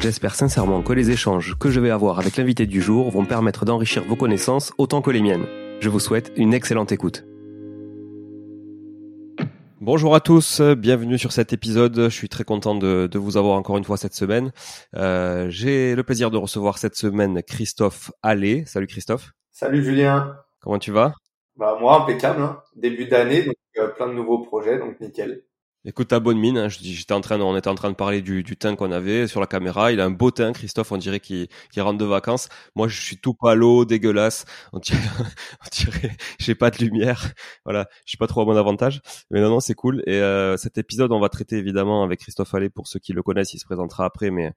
J'espère sincèrement que les échanges que je vais avoir avec l'invité du jour vont permettre d'enrichir vos connaissances autant que les miennes. Je vous souhaite une excellente écoute. Bonjour à tous, bienvenue sur cet épisode. Je suis très content de, vous avoir encore une fois cette semaine. Euh, j'ai le plaisir de recevoir cette semaine Christophe Allais. Salut Christophe. Salut Julien. Comment tu vas? Bah moi impeccable. Hein. Début d'année, donc euh, plein de nouveaux projets, donc nickel. Écoute ta bonne mine. Hein. J'étais en train, on était en train de parler du, du teint qu'on avait sur la caméra. Il a un beau teint, Christophe. On dirait qu'il rentre de vacances. Moi, je suis tout palo, dégueulasse. On dirait, on dirait, j'ai pas de lumière. Voilà, je suis pas trop à mon avantage. Mais non, non, c'est cool. Et euh, cet épisode, on va traiter évidemment avec Christophe Allais pour ceux qui le connaissent. Il se présentera après, mais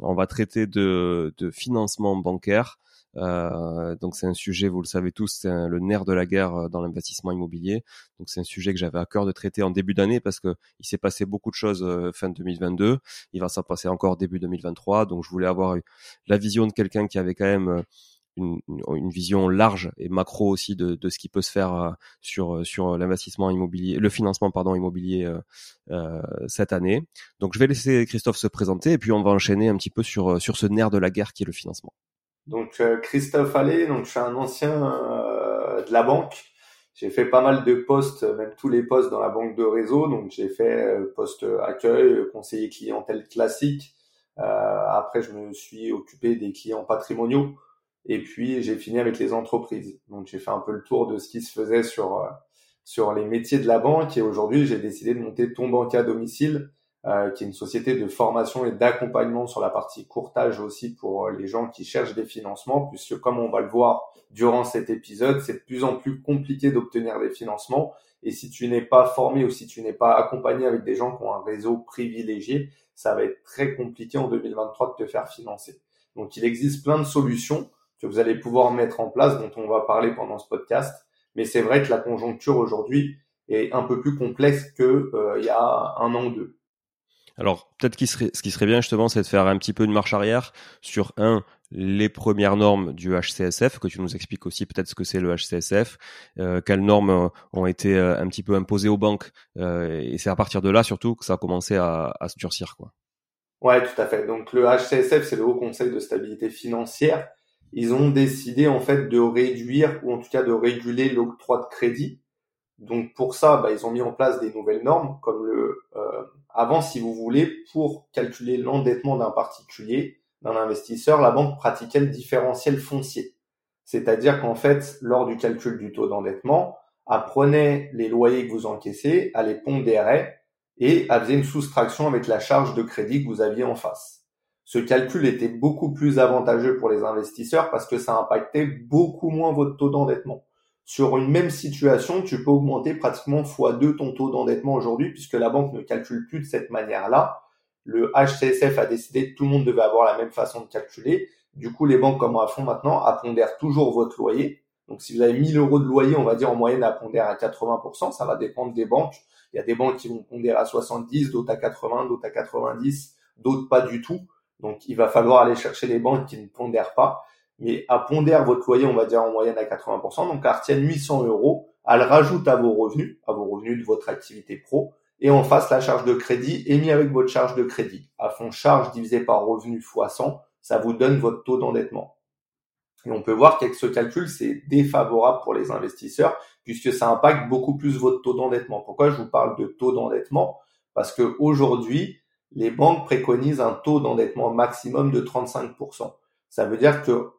on va traiter de, de financement bancaire. Euh, donc c'est un sujet, vous le savez tous, c'est le nerf de la guerre euh, dans l'investissement immobilier. Donc c'est un sujet que j'avais à cœur de traiter en début d'année parce que il s'est passé beaucoup de choses euh, fin 2022. Il va s'en passer encore début 2023. Donc je voulais avoir la vision de quelqu'un qui avait quand même une, vision large et macro aussi de, de ce qui peut se faire sur sur l'investissement immobilier, le financement pardon immobilier euh, cette année. Donc je vais laisser Christophe se présenter et puis on va enchaîner un petit peu sur sur ce nerf de la guerre qui est le financement. Donc euh, Christophe Allais, donc je suis un ancien euh, de la banque. J'ai fait pas mal de postes, même tous les postes dans la banque de réseau. Donc j'ai fait euh, poste accueil, conseiller clientèle classique. après, je me suis occupé des clients patrimoniaux. Et puis j'ai fini avec les entreprises. Donc j'ai fait un peu le tour de ce qui se faisait sur sur les métiers de la banque. Et aujourd'hui, j'ai décidé de monter Ton Banque à domicile, euh, qui est une société de formation et d'accompagnement sur la partie courtage aussi pour euh, les gens qui cherchent des financements, puisque comme on va le voir durant cet épisode, c'est de plus en plus compliqué d'obtenir des financements. Et si tu n'es pas formé ou si tu n'es pas accompagné avec des gens qui ont un réseau privilégié, ça va être très compliqué en 2023 de te faire financer. Donc il existe plein de solutions que vous allez pouvoir mettre en place, dont on va parler pendant ce podcast. Mais c'est vrai que la conjoncture aujourd'hui est un peu plus complexe que euh, y a un an ou deux. Alors peut-être serait, ce qui serait bien justement, c'est de faire un petit peu de marche arrière sur un les premières normes du HCSF, que tu nous expliques aussi peut-être ce que c'est le HCSF, euh, quelles normes euh, ont été euh, un petit peu imposées aux banques, et c'est à partir de là surtout que ça a commencé à, à se durcir. Quoi. Ouais, tout à fait. Donc le HCSF, c'est le Haut Conseil de stabilité financière. Ils ont décidé en fait de réduire ou en tout cas de réguler l'octroi de crédit. Donc pour ça, bah, ils ont mis en place des nouvelles normes comme le avant, si vous voulez, pour calculer l'endettement d'un particulier, d'un investisseur, la banque pratiquait le différentiel foncier. C'est-à-dire qu'en fait, lors du calcul du taux d'endettement, apprenait les loyers que vous encaissez, elle les pondérait et elle faisait une soustraction avec la charge de crédit que vous aviez en face. Ce calcul était beaucoup plus avantageux pour les investisseurs parce que ça impactait beaucoup moins votre taux d'endettement. Sur une même situation, tu peux augmenter pratiquement x2 ton taux d'endettement aujourd'hui puisque la banque ne calcule plus de cette manière-là le HCSF a décidé que tout le monde devait avoir la même façon de calculer. Du coup, les banques, comme à fond maintenant, appondèrent toujours votre loyer. Donc, si vous avez 1000 euros de loyer, on va dire en moyenne à pondère à 80%, ça va dépendre des banques. Il y a des banques qui vont pondérer à 70, d'autres à 80, d'autres à 90, d'autres pas du tout. Donc, il va falloir aller chercher les banques qui ne pondèrent pas. Mais à pondère votre loyer, on va dire en moyenne à 80%, donc elle retient 800 euros, elle rajoute à vos revenus, à vos revenus de votre activité pro, et en face la charge de crédit émis avec votre charge de crédit. À fond charge divisé par revenu fois 100, ça vous donne votre taux d'endettement. Et on peut voir qu'avec ce calcul, c'est défavorable pour les investisseurs puisque ça impacte beaucoup plus votre taux d'endettement. Pourquoi je vous parle de taux d'endettement? Parce que aujourd'hui, les banques préconisent un taux d'endettement maximum de 35%. Ça veut dire que,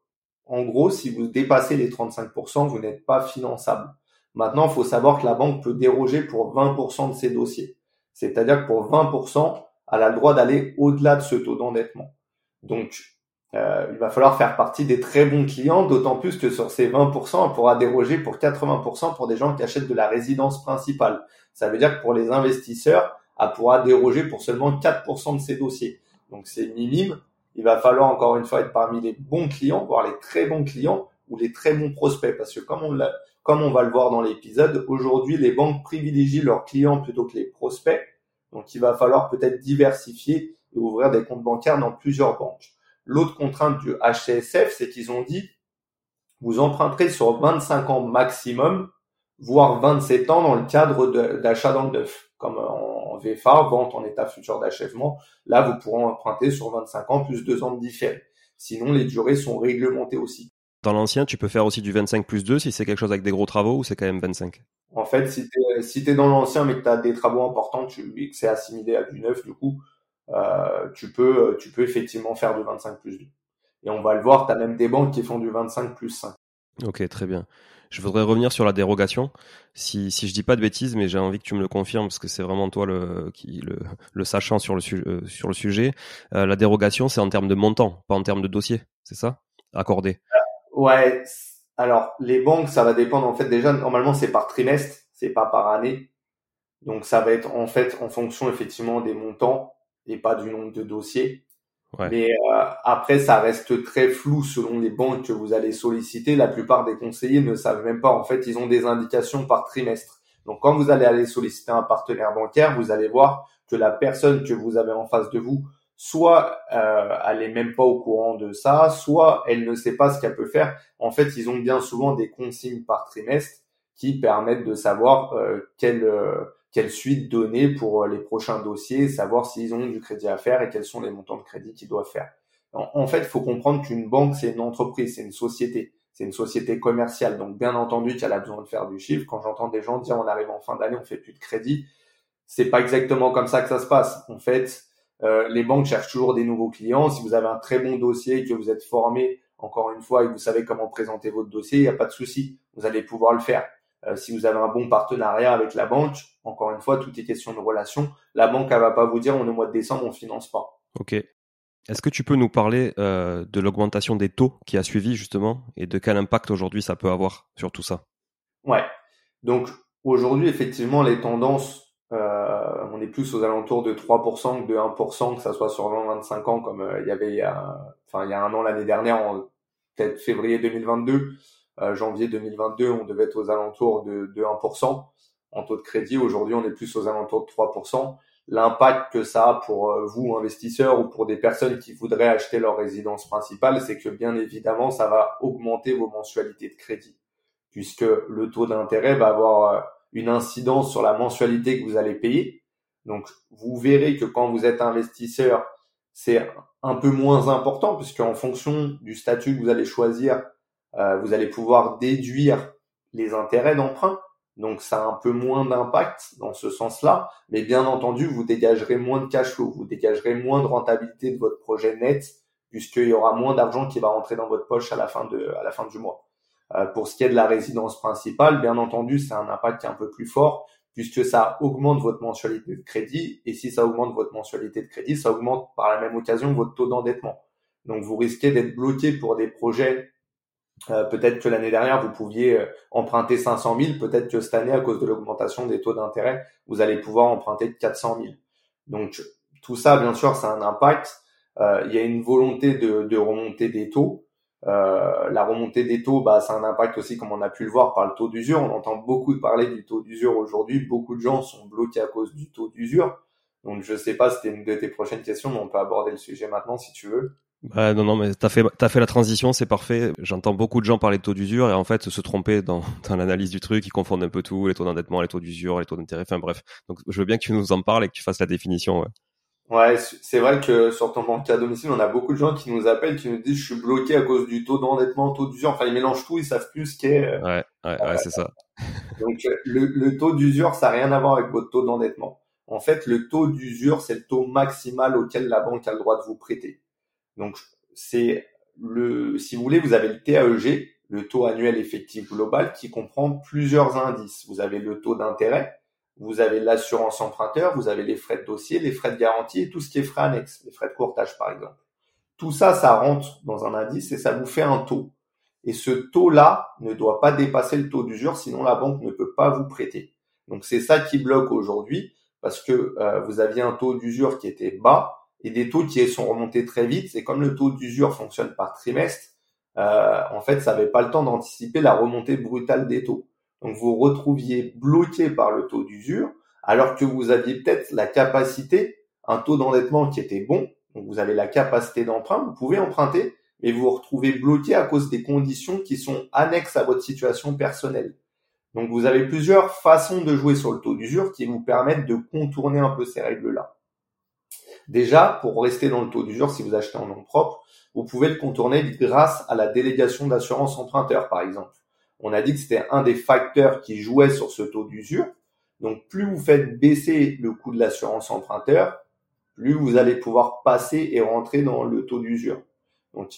en gros, si vous dépassez les 35%, vous n'êtes pas finançable. Maintenant, il faut savoir que la banque peut déroger pour 20% de ses dossiers. C'est-à-dire que pour 20%, elle a le droit d'aller au-delà de ce taux d'endettement. Donc, euh, il va falloir faire partie des très bons clients, d'autant plus que sur ces 20%, elle pourra déroger pour 80% pour des gens qui achètent de la résidence principale. Ça veut dire que pour les investisseurs, elle pourra déroger pour seulement 4% de ses dossiers. Donc c'est minime. Il va falloir encore une fois être parmi les bons clients, voire les très bons clients ou les très bons prospects, parce que comme on comme on va le voir dans l'épisode, aujourd'hui, les banques privilégient leurs clients plutôt que les prospects. Donc, il va falloir peut-être diversifier et ouvrir des comptes bancaires dans plusieurs banques. L'autre contrainte du HCSF, c'est qu'ils ont dit, vous emprunterez sur 25 ans maximum, voire 27 ans dans le cadre d'achat dans le neuf, VFA, vente en état futur d'achèvement. Là, vous pourrez emprunter sur 25 ans plus 2 ans de différé. Sinon, les durées sont réglementées aussi. Dans l'ancien, tu peux faire aussi du 25 plus 2 si c'est quelque chose avec des gros travaux ou c'est quand même 25 En fait, si tu es, si dans l'ancien mais que tu as des travaux importants tu, et que c'est assimilé à du neuf, du coup, euh, tu, peux, tu peux effectivement faire du 25 plus 2. Et on va le voir, tu as même des banques qui font du 25 plus 5. Ok, très bien. Je voudrais revenir sur la dérogation. Si, si je dis pas de bêtises, mais j'ai envie que tu me le confirmes parce que c'est vraiment toi le, qui, le, sachant sur le, euh, sujet. Euh, la dérogation, c'est en termes de montant, pas en termes de dossier, c'est ça? Accordé. Ouais, alors les banques, ça va dépendre en fait déjà normalement c'est par trimestre, c'est pas par année. Donc ça va être en fait en fonction effectivement des montants et pas du nombre de dossiers. Ouais. Mais euh, après ça reste très flou selon les banques que vous allez solliciter. La plupart des conseillers ne savent même pas en fait, ils ont des indications par trimestre. Donc quand vous allez aller solliciter un partenaire bancaire, vous allez voir que la personne que vous avez en face de vous soit euh, elle est même pas au courant de ça, soit elle ne sait pas ce qu'elle peut faire. En fait, ils ont bien souvent des consignes par trimestre qui permettent de savoir euh, quelle, euh, quelle suite donner pour euh, les prochains dossiers, savoir s'ils ont du crédit à faire et quels sont les montants de crédit qu'ils doivent faire. En, fait, il faut comprendre qu'une banque, c'est une entreprise, c'est une société, c'est une société commerciale. Donc, bien entendu qu'elle a besoin de faire du chiffre. Quand j'entends des gens dire on arrive en fin d'année, on fait plus de crédit, c'est pas exactement comme ça que ça se passe. En fait, euh, les banques cherchent toujours des nouveaux clients. Si vous avez un très bon dossier et que vous êtes formé, encore une fois, et que vous savez comment présenter votre dossier, il n'y a pas de souci. Vous allez pouvoir le faire. Euh, si vous avez un bon partenariat avec la banque, encore une fois, tout est question de relation. La banque, elle va pas vous dire, on est au mois de décembre, on finance pas. Ok. Est-ce que tu peux nous parler euh, de l'augmentation des taux qui a suivi justement et de quel impact aujourd'hui ça peut avoir sur tout ça? Ouais. Donc aujourd'hui, effectivement, les tendances Euh, on est plus aux alentours de 3% que de 1%, que ça soit sur 20-25 ans, comme il y avait il y a, enfin, il y a un an l'année dernière, en peut-être février 2022, euh, janvier 2022, on devait être aux alentours de, de 1% en taux de crédit. Aujourd'hui, on est plus aux alentours de 3%. L'impact que ça a pour euh, vous, investisseurs, ou pour des personnes qui voudraient acheter leur résidence principale, c'est que bien évidemment, ça va augmenter vos mensualités de crédit, puisque le taux d'intérêt va avoir une incidence sur la mensualité que vous allez payer. Donc, vous verrez que quand vous êtes investisseur, c'est un peu moins important puisque en fonction du statut que vous allez choisir, euh, vous allez pouvoir déduire les intérêts d'emprunt. Donc, ça a un peu moins d'impact dans ce sens-là. Mais bien entendu, vous dégagerez moins de cash flow, vous dégagerez moins de rentabilité de votre projet net puisqu'il y aura moins d'argent qui va rentrer dans votre poche à la fin de, à la fin du mois. Euh, pour ce qui est de la résidence principale, bien entendu, c'est un impact un peu plus fort puisque ça augmente votre mensualité de crédit. Et si ça augmente votre mensualité de crédit, ça augmente par la même occasion votre taux d'endettement. Donc vous risquez d'être bloqué pour des projets. Euh, peut-être que l'année dernière, vous pouviez euh, emprunter 500 000. Peut-être que cette année, à cause de l'augmentation des taux d'intérêt, vous allez pouvoir emprunter 400 000. Donc tout ça, bien sûr, ça a un impact. il y a une volonté de, de remonter des taux. Euh, la remontée des taux, bah, ça un impact aussi, comme on a pu le voir, par le taux d'usure. On entend beaucoup parler du taux d'usure aujourd'hui. Beaucoup de gens sont bloqués à cause du taux d'usure. Donc, je sais pas, c'était une de tes prochaines questions, mais on peut aborder le sujet maintenant si tu veux. Bah, non, non, mais t'as fait, t'as fait la transition, c'est parfait. J'entends beaucoup de gens parler de taux d'usure et en fait se tromper dans, dans l'analyse du truc, ils confondent un peu tout, les taux d'endettement, les taux d'usure, les taux d'intérêt, enfin bref. Donc, je veux bien que tu nous en parles et que tu fasses la définition. Ouais. Ouais, c'est vrai que sur ton banque à domicile, on a beaucoup de gens qui nous appellent, qui nous disent je suis bloqué à cause du taux d'endettement, taux d'usure. Enfin, ils mélangent tout, ils savent plus ce qu'est. Euh, ouais, ouais, ouais c'est ça. Donc, le, le taux d'usure, ça n'a rien à voir avec votre taux d'endettement. En fait, le taux d'usure, c'est le taux maximal auquel la banque a le droit de vous prêter. Donc, c'est le, si vous voulez, vous avez le TAEG, le taux annuel effectif global, qui comprend plusieurs indices. Vous avez le taux d'intérêt, vous avez l'assurance emprunteur, vous avez les frais de dossier, les frais de garantie et tout ce qui est frais annexes, les frais de courtage par exemple. Tout ça, ça rentre dans un indice et ça vous fait un taux. Et ce taux-là ne doit pas dépasser le taux d'usure, sinon la banque ne peut pas vous prêter. Donc c'est ça qui bloque aujourd'hui, parce que euh, vous aviez un taux d'usure qui était bas et des taux qui sont remontés très vite. C'est comme le taux d'usure fonctionne par trimestre, euh, en fait, ça n'avait pas le temps d'anticiper la remontée brutale des taux. Donc vous retrouviez bloqué par le taux d'usure, alors que vous aviez peut-être la capacité, un taux d'endettement qui était bon, donc vous avez la capacité d'emprunt, vous pouvez emprunter, mais vous vous retrouvez bloqué à cause des conditions qui sont annexes à votre situation personnelle. Donc vous avez plusieurs façons de jouer sur le taux d'usure qui vous permettent de contourner un peu ces règles-là. Déjà, pour rester dans le taux d'usure, si vous achetez en nom propre, vous pouvez le contourner grâce à la délégation d'assurance emprunteur, par exemple on a dit que c'était un des facteurs qui jouait sur ce taux d'usure. Donc plus vous faites baisser le coût de l'assurance emprunteur, plus vous allez pouvoir passer et rentrer dans le taux d'usure. Donc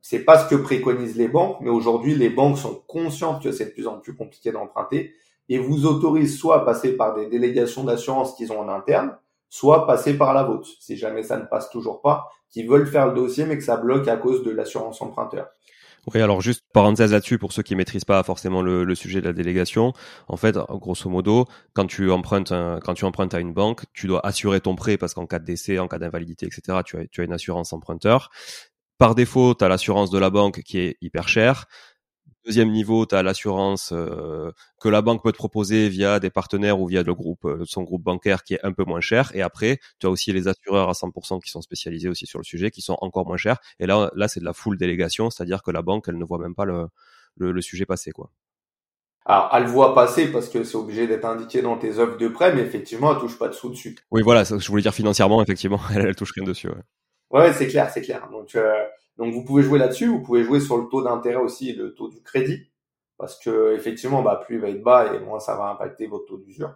c'est pas ce que préconisent les banques, mais aujourd'hui les banques sont conscientes que c'est de plus en plus compliqué d'emprunter et vous autorisent soit à passer par des délégations d'assurance qu'ils ont en interne, soit passer par la vôtre, si jamais ça ne passe toujours pas, qui veulent faire le dossier mais que ça bloque à cause de l'assurance emprunteur. Oui, alors juste parenthèse là-dessus pour ceux qui maîtrisent pas forcément le, sujet de la délégation. En fait, grosso modo, quand tu empruntes quand tu empruntes à une banque, tu dois assurer ton prêt parce qu'en cas de décès, en cas d'invalidité, etc., tu as, tu as une assurance emprunteur. Par défaut, tu as l'assurance de la banque qui est hyper chère. Deuxième niveau, tu as l'assurance euh, que la banque peut te proposer via des partenaires ou via le groupe, euh, son groupe bancaire qui est un peu moins cher. Et après, tu as aussi les assureurs à 100% qui sont spécialisés aussi sur le sujet, qui sont encore moins chers. Et là, là c'est de la full délégation, c'est-à-dire que la banque, elle ne voit même pas le, le, sujet passer. quoi. Alors, elle voit passer parce que c'est obligé d'être indiqué dans tes offres de prêt, mais effectivement, elle touche pas de sous dessus. Oui, voilà, je voulais dire financièrement, effectivement, elle, elle touche rien dessus. Ouais, ouais c'est clair, c'est clair. Donc, euh, donc vous pouvez jouer là-dessus, vous pouvez jouer sur le taux d'intérêt aussi le taux du crédit, parce que effectivement, bah, plus il va être bas et moins ça va impacter votre taux d'usure.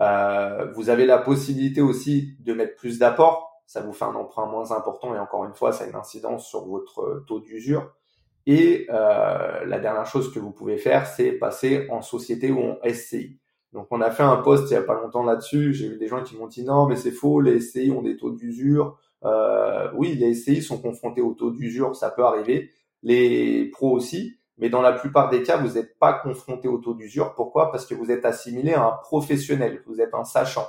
Euh, vous avez la possibilité aussi de mettre plus d'apport, ça vous fait un emprunt moins important et encore une fois, ça a une incidence sur votre taux d'usure. Et euh, la dernière chose que vous pouvez faire, c'est passer en société ou en SCI. Donc on a fait un post il y a pas longtemps là-dessus. J'ai vu des gens qui m'ont dit non mais c'est faux, les SCI ont des taux d'usure. Euh, oui, les SCI sont confrontés au taux d'usure, ça peut arriver. Les pros aussi, mais dans la plupart des cas, vous n'êtes pas confronté au taux d'usure. Pourquoi? Parce que vous êtes assimilé à un professionnel, vous êtes un sachant.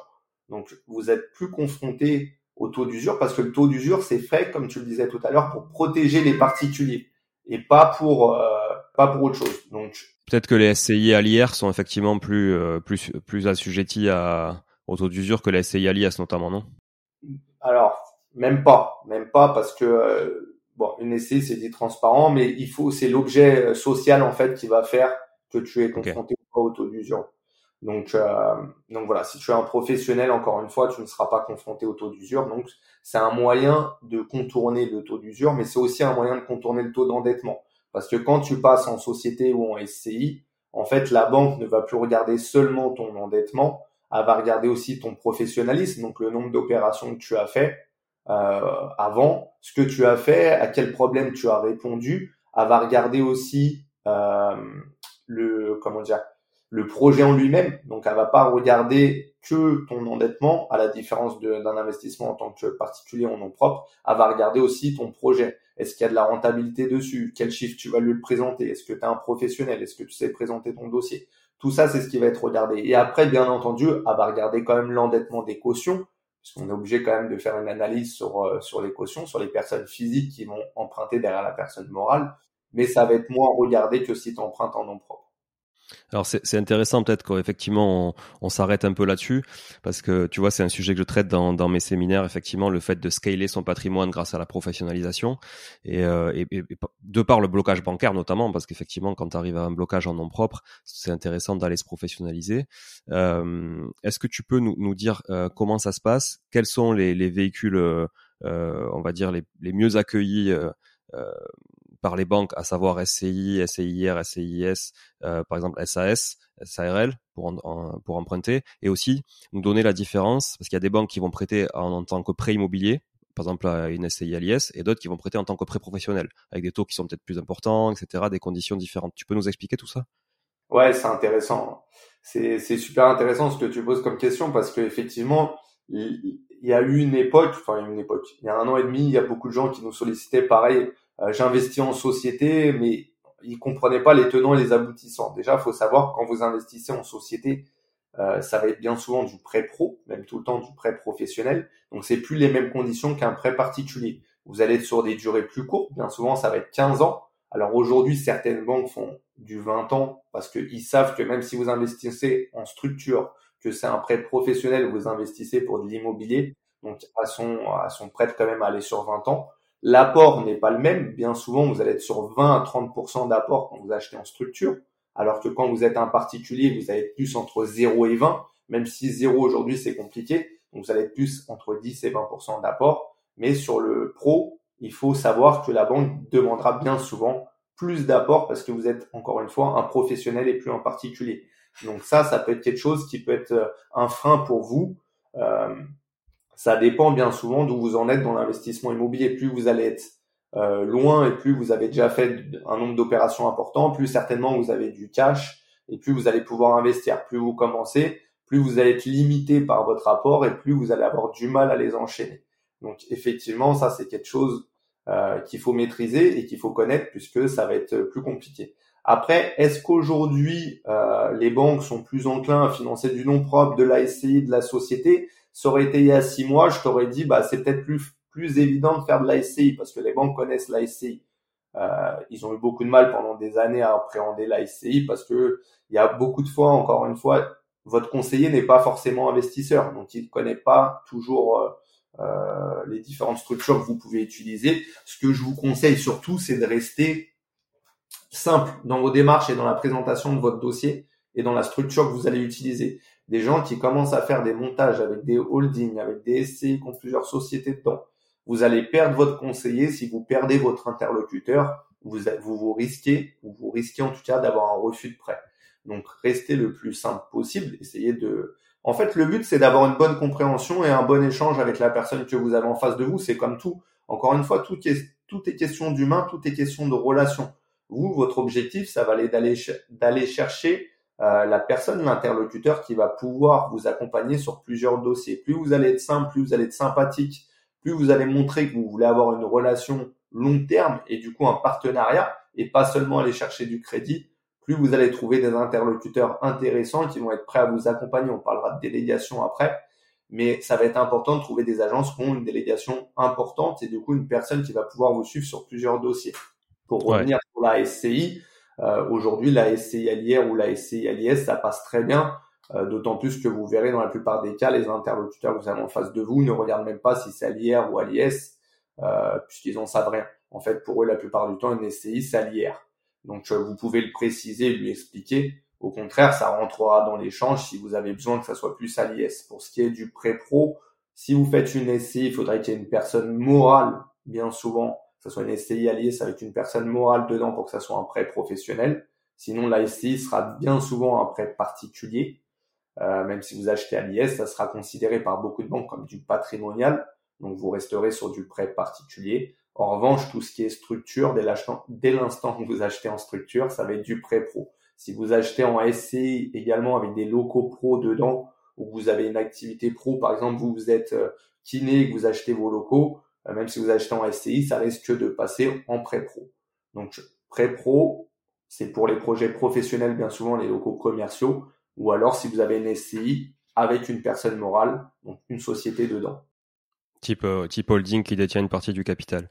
Donc, vous êtes plus confronté au taux d'usure parce que le taux d'usure, c'est fait, comme tu le disais tout à l'heure, pour protéger les particuliers et pas pour euh, pas pour autre chose. Donc peut-être que les SCI à l'IR sont effectivement plus euh, plus plus assujettis à au taux d'usure que les SCI à l'IS notamment, non? Alors même pas, même pas parce que euh, bon une SCI c'est dit transparent, mais il faut c'est l'objet social en fait qui va faire que tu es confronté au taux d'usure. Donc, euh, donc voilà, si tu es un professionnel, encore une fois, tu ne seras pas confronté au taux d'usure. Donc, c'est un moyen de contourner le taux d'usure, mais c'est aussi un moyen de contourner le taux d'endettement. Parce que quand tu passes en société ou en SCI, en fait, la banque ne va plus regarder seulement ton endettement, elle va regarder aussi ton professionnalisme, donc le nombre d'opérations que tu as fait euh, avant, ce que tu as fait, à quel problème tu as répondu. Elle va regarder aussi euh, le comment dire le projet en lui-même. Donc, elle va pas regarder que ton endettement, à la différence d'un investissement en tant que particulier en nom propre. Elle va regarder aussi ton projet. Est-ce qu'il y a de la rentabilité dessus? Quel chiffre tu vas lui présenter? Est-ce que tu un professionnel? Est-ce que tu sais présenter ton dossier? Tout ça, c'est ce qui va être regardé. Et après, bien entendu, elle va regarder quand même l'endettement des cautions, puisqu'on est obligé quand même de faire une analyse sur, euh, sur les cautions, sur les personnes physiques qui vont emprunter derrière la personne morale. Mais ça va être moins regardé que si tu empruntes en nom propre. Alors c'est intéressant peut-être qu'effectivement on, on s'arrête un peu là-dessus parce que tu vois c'est un sujet que je traite dans, dans, mes séminaires effectivement le fait de scaler son patrimoine grâce à la professionnalisation et, euh, et, et de par le blocage bancaire notamment parce qu'effectivement quand tu arrives à un blocage en nom propre c'est intéressant d'aller se professionnaliser. Euh, Est-ce que tu peux nous, nous dire euh, comment ça se passe? Quels sont les, les véhicules euh, on va dire les, les mieux accueillis euh, par les banques, à savoir SCI, SCIR, SCIS, euh, par exemple SAS, SARL pour, pour emprunter, et aussi nous donner la différence, parce qu'il y a des banques qui vont prêter en, tant que prêt immobilier, par exemple à une SCI à l'IS, et d'autres qui vont prêter en tant que prêt professionnel, avec des taux qui sont peut-être plus importants, etc., des conditions différentes. Tu peux nous expliquer tout ça? Ouais, c'est intéressant. C'est super intéressant ce que tu poses comme question, parce qu'effectivement, il y a eu une époque, enfin une époque, il y a un an et demi, il y a beaucoup de gens qui nous sollicitaient pareil j'investis en société, mais ils comprenaient pas les tenants et les aboutissants. Déjà, faut savoir quand vous investissez en société, euh, ça va être bien souvent du prêt pro, même tout le temps du prêt professionnel. Donc c'est plus les mêmes conditions qu'un prêt particulier. Vous allez être sur des durées plus courtes, bien souvent ça va être 15 ans. Alors aujourd'hui, certaines banques font du 20 ans parce qu'ils savent que même si vous investissez en structure, que c'est un prêt professionnel, vous investissez pour de l'immobilier, donc à son, à son prêt quand même à aller sur 20 ans. L'apport n'est pas le même. Bien souvent, vous allez être sur 20 à 30% d'apport quand vous achetez en structure, alors que quand vous êtes un particulier, vous allez être plus entre 0 et 20, même si 0 aujourd'hui c'est compliqué. Donc vous allez être plus entre 10 et 20% d'apport. Mais sur le pro, il faut savoir que la banque demandera bien souvent plus d'apport parce que vous êtes encore une fois un professionnel et plus un particulier. Donc ça, ça peut être quelque chose qui peut être euh, un frein pour vous. Euh, ça dépend bien souvent d'où vous en êtes dans l'investissement immobilier. Plus vous allez être euh, loin et plus vous avez déjà fait un nombre d'opérations important, plus certainement vous avez du cash et plus vous allez pouvoir investir. Plus vous commencez, plus vous allez être limité par votre apport et plus vous allez avoir du mal à les enchaîner. Donc effectivement, ça c'est quelque chose euh, qu'il faut maîtriser et qu'il faut connaître puisque ça va être plus compliqué. Après, est-ce qu'aujourd'hui euh, les banques sont plus enclins à financer du non propre, de la SCI, de la société? Ça aurait été il y a six mois, je t'aurais dit, bah, c'est peut-être plus, plus évident de faire de la SCI parce que les banques connaissent la SCI. Euh, ils ont eu beaucoup de mal pendant des années à appréhender la SCI parce que il y a beaucoup de fois, encore une fois, votre conseiller n'est pas forcément investisseur, donc il ne connaît pas toujours euh, euh, les différentes structures que vous pouvez utiliser. Ce que je vous conseille surtout, c'est de rester simple dans vos démarches et dans la présentation de votre dossier et dans la structure que vous allez utiliser des gens qui commencent à faire des montages avec des holdings, avec des SCI qui ont plusieurs sociétés dedans. Vous allez perdre votre conseiller si vous perdez votre interlocuteur. Vous, vous, vous risquez, ou vous risquez en tout cas d'avoir un refus de prêt. Donc restez le plus simple possible. Essayez de. En fait, le but c'est d'avoir une bonne compréhension et un bon échange avec la personne que vous avez en face de vous. C'est comme tout. Encore une fois, tout est, tout est question d'humain, tout est question de relation. Vous, votre objectif, ça va aller d'aller chercher euh, la personne, l'interlocuteur qui va pouvoir vous accompagner sur plusieurs dossiers. Plus vous allez être simple, plus vous allez être sympathique, plus vous allez montrer que vous voulez avoir une relation long terme et du coup un partenariat et pas seulement aller chercher du crédit, plus vous allez trouver des interlocuteurs intéressants qui vont être prêts à vous accompagner. On parlera de délégation après, mais ça va être important de trouver des agences qui ont une délégation importante et du coup une personne qui va pouvoir vous suivre sur plusieurs dossiers. Pour revenir sur la SCI, euh, aujourd'hui la SCI l'IR ou la SCI l'IS, ça passe très bien. Euh, d'autant plus que vous verrez dans la plupart des cas, les interlocuteurs que vous avez en face de vous ne regardent même pas si c'est à l'IR ou l'IS, euh, puisqu'ils en savent rien. En fait, pour eux, la plupart du temps, une SCI, c'est à l'IR. Donc, vous pouvez le préciser, lui expliquer. Au contraire, ça rentrera dans l'échange si vous avez besoin que ça soit plus à l'IS. Pour ce qui est du pré-pro, si vous faites une SCI, il faudrait qu'il y ait une personne morale, bien souvent, soit une SCI à l'IS avec une personne morale dedans pour que ça soit un prêt professionnel. Sinon, la SCI sera bien souvent un prêt particulier. Euh, même si vous achetez à l'IS, ça sera considéré par beaucoup de banques comme du patrimonial. Donc, vous resterez sur du prêt particulier. En revanche, tout ce qui est structure, dès l'instant que vous achetez en structure, ça va être du prêt pro. Si vous achetez en SCI également avec des locaux pro dedans, ou vous avez une activité pro, par exemple, vous, vous êtes euh, kiné et que vous achetez vos locaux, même si vous achetez en SCI, ça risque de passer en prêt pro. Donc, prêt pro, c'est pour les projets professionnels, bien souvent les locaux commerciaux, ou alors si vous avez une SCI avec une personne morale, donc une société dedans. Type, euh, holding qui détient une partie du capital.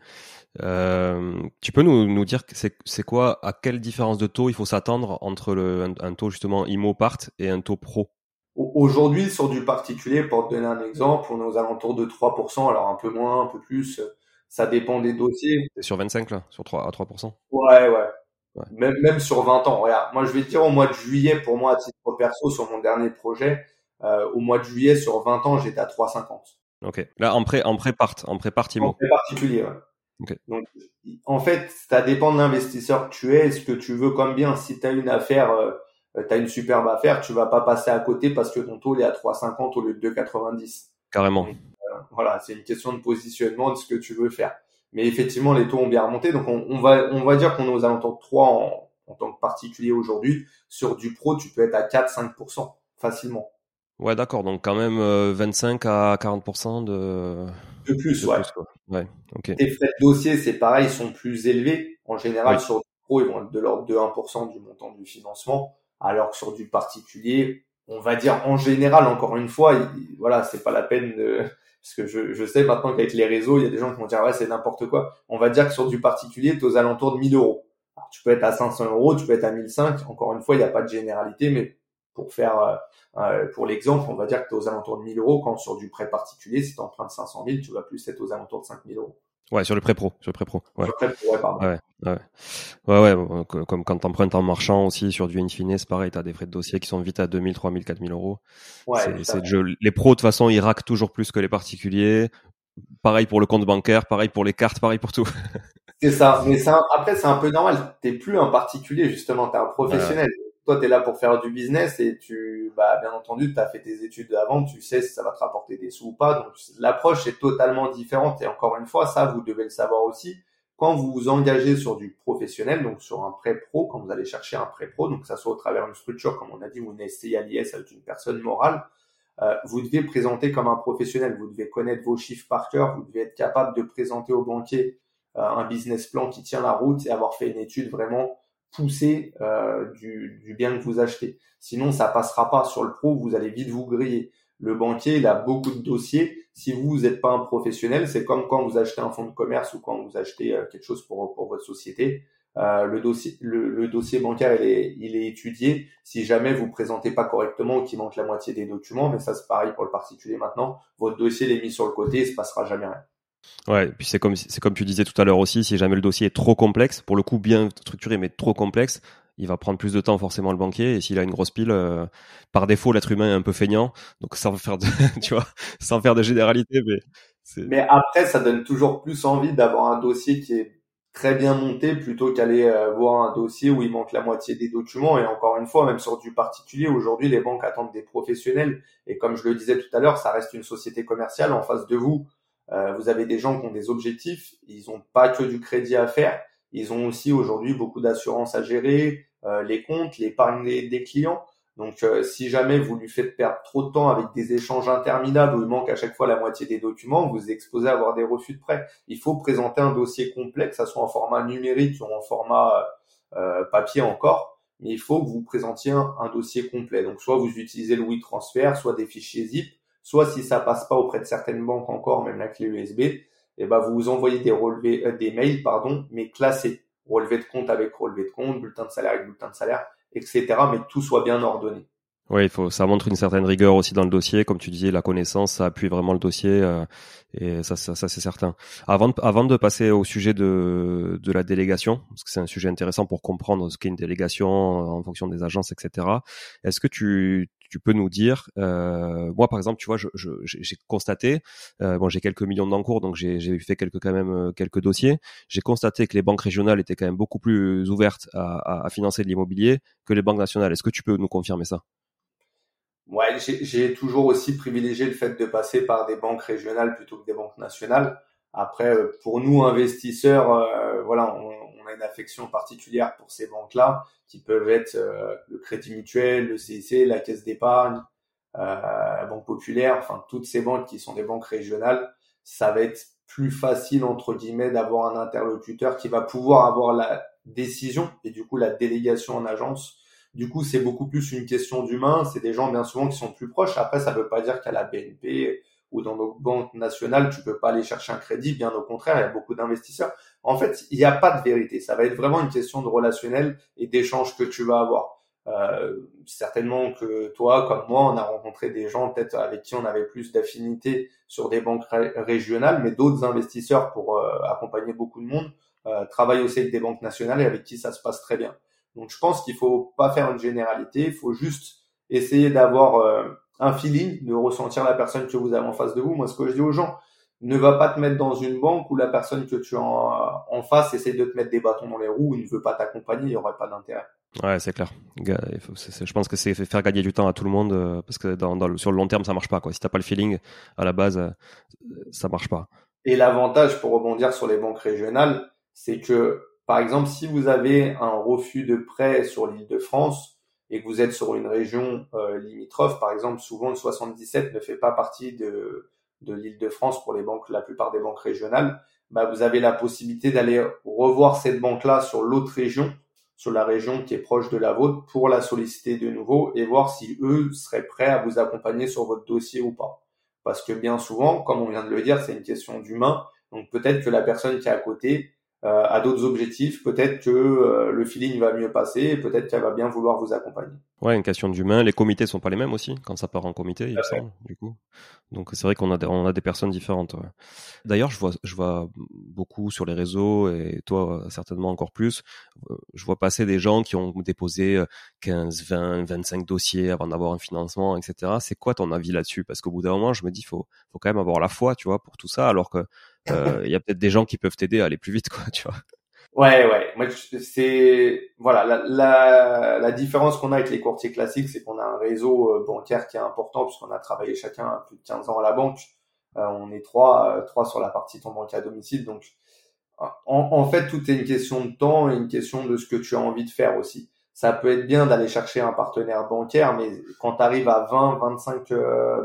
Euh, tu peux nous, dire c'est quoi, à quelle différence de taux il faut s'attendre entre un, taux justement IMO part et un taux pro? Aujourd'hui, sur du particulier, pour te donner un exemple, on est aux alentours de 3%, alors un peu moins, un peu plus, ça dépend des dossiers. Sur 25 là, sur 3 à 3%. Ouais, ouais. Même, même sur 20 ans. Regarde, moi je vais te dire au mois de juillet, pour moi à titre perso, sur mon dernier projet, euh, au mois de juillet, sur 20 ans, j'étais à 3,50. Ok. Là, en pré, en pré-part, en pré-part En pré particulier, ouais. Okay. Donc, en fait, ça dépend de l'investisseur que tu es, ce que tu veux comme bien. Si tu as une affaire, euh, tu as une superbe affaire, tu vas pas passer à côté parce que ton taux est à 3,50 au lieu de 2,90. Carrément. Euh, voilà, c'est une question de positionnement de ce que tu veux faire. Mais effectivement, les taux ont bien remonté. Donc, on, on va, on va dire qu'on est aux alentours de 3 en, en tant que particulier aujourd'hui. Sur du pro, tu peux être à 4-5% facilement. Ouais, d'accord. Donc, quand même 25 euh, à 40% de... De plus, ouais. ouais. ok. Les frais de dossier, c'est pareil, ils sont plus élevés. En général, sur du pro, ils vont être de l'ordre de 1% du montant du financement. Alors que sur du particulier, on va dire en général, encore une fois, voilà, c'est pas la peine de parce que je, sais maintenant qu'avec les réseaux, il y a des gens qui vont dire ouais c'est n'importe quoi. On va dire que sur du particulier, tu aux alentours de 1000 euros. Alors, tu peux être à 500 euros, tu peux être à 1005. Encore une fois, il n'y a pas de généralité, mais pour faire euh, euh, pour l'exemple, on va dire que tu aux alentours de 1000 euros. Quand sur du prêt particulier, si tu empruntes 500 000, tu vas plus être aux alentours de 5000 euros. Ouais, sur le prêt pro, sur le prêt pro. Ouais. Pro, ouais. Ouais, ouais. Ouais, comme quand tu empruntes en marchand aussi sur du Infine, c'est pareil, tu as des frais de dossier qui sont vite à 2000, 3000, 4000 euros. Ouais, c'est le jeu. Les pros, de toute façon, ils raquent toujours plus que les particuliers. Pareil pour le compte bancaire, pareil pour les cartes, pareil pour tout. c'est ça. Mais ça, après, c'est un peu normal. T'es plus un particulier, justement. T'es un professionnel. Toi, t'es là pour faire du business et tu, bah, bien entendu, t'as fait tes études avant, tu sais si ça va te rapporter des sous ou pas. Donc, l'approche est totalement différente. Et encore une fois, ça, vous devez le savoir aussi. Quand vous vous engagez sur du professionnel, donc sur un prêt pro, quand vous allez chercher un prêt pro, donc ça soit au travers d'une structure, comme on a dit, ou une SCI à l'IS avec une personne morale, euh, vous devez présenter comme un professionnel, vous devez connaître vos chiffres par cœur, vous devez être capable de présenter au banquier euh, un business plan qui tient la route et avoir fait une étude vraiment poussée euh, du, bien que vous achetez. Sinon, ça passera pas sur le pro, vous allez vite vous griller. Le banquier, il a beaucoup de dossiers. Si vous n'êtes pas un professionnel, c'est comme quand vous achetez un fonds de commerce ou quand vous achetez quelque chose pour, pour votre société. Euh, le dossier, le, dossier bancaire, il est, il est étudié. Si jamais vous présentez pas correctement ou qu'il manque la moitié des documents, mais ça c'est pareil pour le particulier maintenant, votre dossier est mis sur le côté, il se passera jamais rien. Ouais, puis c'est comme c'est comme tu disais tout à l'heure aussi, si jamais le dossier est trop complexe, pour le coup bien structuré mais trop complexe, il va prendre plus de temps forcément le banquier et s'il a une grosse pile, euh, par défaut l'être humain est un peu feignant, donc sans faire de, tu vois, sans faire de généralité, mais mais après ça donne toujours plus envie d'avoir un dossier qui est très bien monté plutôt qu'aller euh, voir un dossier où il manque la moitié des documents. Et encore une fois, même sur du particulier, aujourd'hui, les banques attendent des professionnels. Et comme je le disais tout à l'heure, ça reste une société commerciale. En face de vous, euh, vous avez des gens qui ont des objectifs. Ils n'ont pas que du crédit à faire. Ils ont aussi aujourd'hui beaucoup d'assurance à gérer, euh, les comptes, l'épargne des, des clients. Donc, euh, si jamais vous lui faites perdre trop de temps avec des échanges interminables où il manque à chaque fois la moitié des documents, vous vous exposez à avoir des refus de prêt. Il faut présenter un dossier complet, que ça soit en format numérique ou en format euh, papier encore, mais il faut que vous présentiez un, dossier complet. Donc, soit vous utilisez le WeTransfer, soit des fichiers zip, soit si ça passe pas auprès de certaines banques encore, même la clé USB, eh ben vous vous envoyez des relevés, euh, des mails, pardon, mais classés. Relevé de compte avec relevé de compte, bulletin de salaire avec bulletin de salaire, etc. Mais tout soit bien ordonné. Oui, il faut, ça montre une certaine rigueur aussi dans le dossier, comme tu disais, la connaissance, ça appuie vraiment le dossier, euh, et ça, ça, ça c'est certain. Avant de, avant de passer au sujet de, de la délégation, parce que c'est un sujet intéressant pour comprendre ce qu'est une délégation en fonction des agences, etc. Est-ce que tu, tu peux nous dire, euh, moi par exemple, tu vois, j'ai je, constaté, euh, bon, j'ai quelques millions d'encours, donc j'ai fait quelques quand même euh, quelques dossiers. J'ai constaté que les banques régionales étaient quand même beaucoup plus ouvertes à, à, à financer de l'immobilier que les banques nationales. Est-ce que tu peux nous confirmer ça? Ouais, j'ai toujours aussi privilégié le fait de passer par des banques régionales plutôt que des banques nationales. Après, euh, pour nous investisseurs, euh, voilà, on, on, a une affection particulière pour ces banques-là, qui peuvent être euh, le Crédit Mutuel, le CIC, la Caisse d'épargne, euh, Banque Populaire, enfin toutes ces banques qui sont des banques régionales. Ça va être plus facile entre guillemets d'avoir un interlocuteur qui va pouvoir avoir la décision et du coup la délégation en agence du coup, c'est beaucoup plus une question d'humain. C'est des gens bien souvent qui sont plus proches. Après, ça ne veut pas dire qu'à la BNP ou dans nos banques nationales, tu peux pas aller chercher un crédit. Bien au contraire, il y a beaucoup d'investisseurs. En fait, il n'y a pas de vérité. Ça va être vraiment une question de relationnel et d'échange que tu vas avoir. Euh, certainement que toi, comme moi, on a rencontré des gens peut-être avec qui on avait plus d'affinité sur des banques régionales, mais d'autres investisseurs pour euh, accompagner beaucoup de monde euh, travaillent aussi avec des banques nationales et avec qui ça se passe très bien. Donc je pense qu'il faut pas faire une généralité, il faut juste essayer d'avoir euh, un feeling, de ressentir la personne que vous avez en face de vous. Moi, ce que je dis aux gens, ne va pas te mettre dans une banque où la personne que tu as en, face essaie de te mettre des bâtons dans les roues ou ne veut pas t'accompagner, il n'y aurait pas d'intérêt. Ouais, c'est clair. Je pense que c'est faire gagner du temps à tout le monde euh, parce que dans, dans sur le long terme, ça marche pas. Quoi. Si t'as pas le feeling à la base, euh, ça marche pas. Et l'avantage pour rebondir sur les banques régionales, c'est que par exemple, si vous avez un refus de prêt sur l'île de France et que vous êtes sur une région euh, limitrophe, par exemple, souvent le 77 ne fait pas partie de, de l'île de France pour les banques, la plupart des banques régionales, bah, vous avez la possibilité d'aller revoir cette banque-là sur l'autre région, sur la région qui est proche de la vôtre, pour la solliciter de nouveau et voir si eux seraient prêts à vous accompagner sur votre dossier ou pas. Parce que bien souvent, comme on vient de le dire, c'est une question d'humain. Donc peut-être que la personne qui est à côté à d'autres objectifs, peut-être que euh, le feeling va mieux passer, peut-être qu'elle va bien vouloir vous accompagner. Ouais, une question d'humain. Les comités sont pas les mêmes aussi quand ça part en comité, il me semble, du coup. Donc c'est vrai qu'on a des, on a des personnes différentes. Ouais. D'ailleurs, je vois je vois beaucoup sur les réseaux et toi certainement encore plus. Euh, je vois passer des gens qui ont déposé 15, 20, 25 dossiers avant d'avoir un financement, etc. C'est quoi ton avis là-dessus? Parce qu'au bout d'un moment, je me dis faut faut quand même avoir la foi, tu vois, pour tout ça, alors que euh, il y a peut-être des gens qui peuvent t'aider à aller plus vite, quoi, tu vois. Ouais, ouais. Moi, c'est voilà la, la, la différence qu'on a avec les courtiers classiques, c'est qu'on a un réseau euh, bancaire qui est important puisqu'on a travaillé chacun plus de 15 ans à la banque. Euh, on est trois, trois sur la partie ton banque à domicile. Donc, en, en, fait, tout est une question de temps et une question de ce que tu as envie de faire aussi. Ça peut être bien d'aller chercher un partenaire bancaire, mais quand tu arrives à 20, 25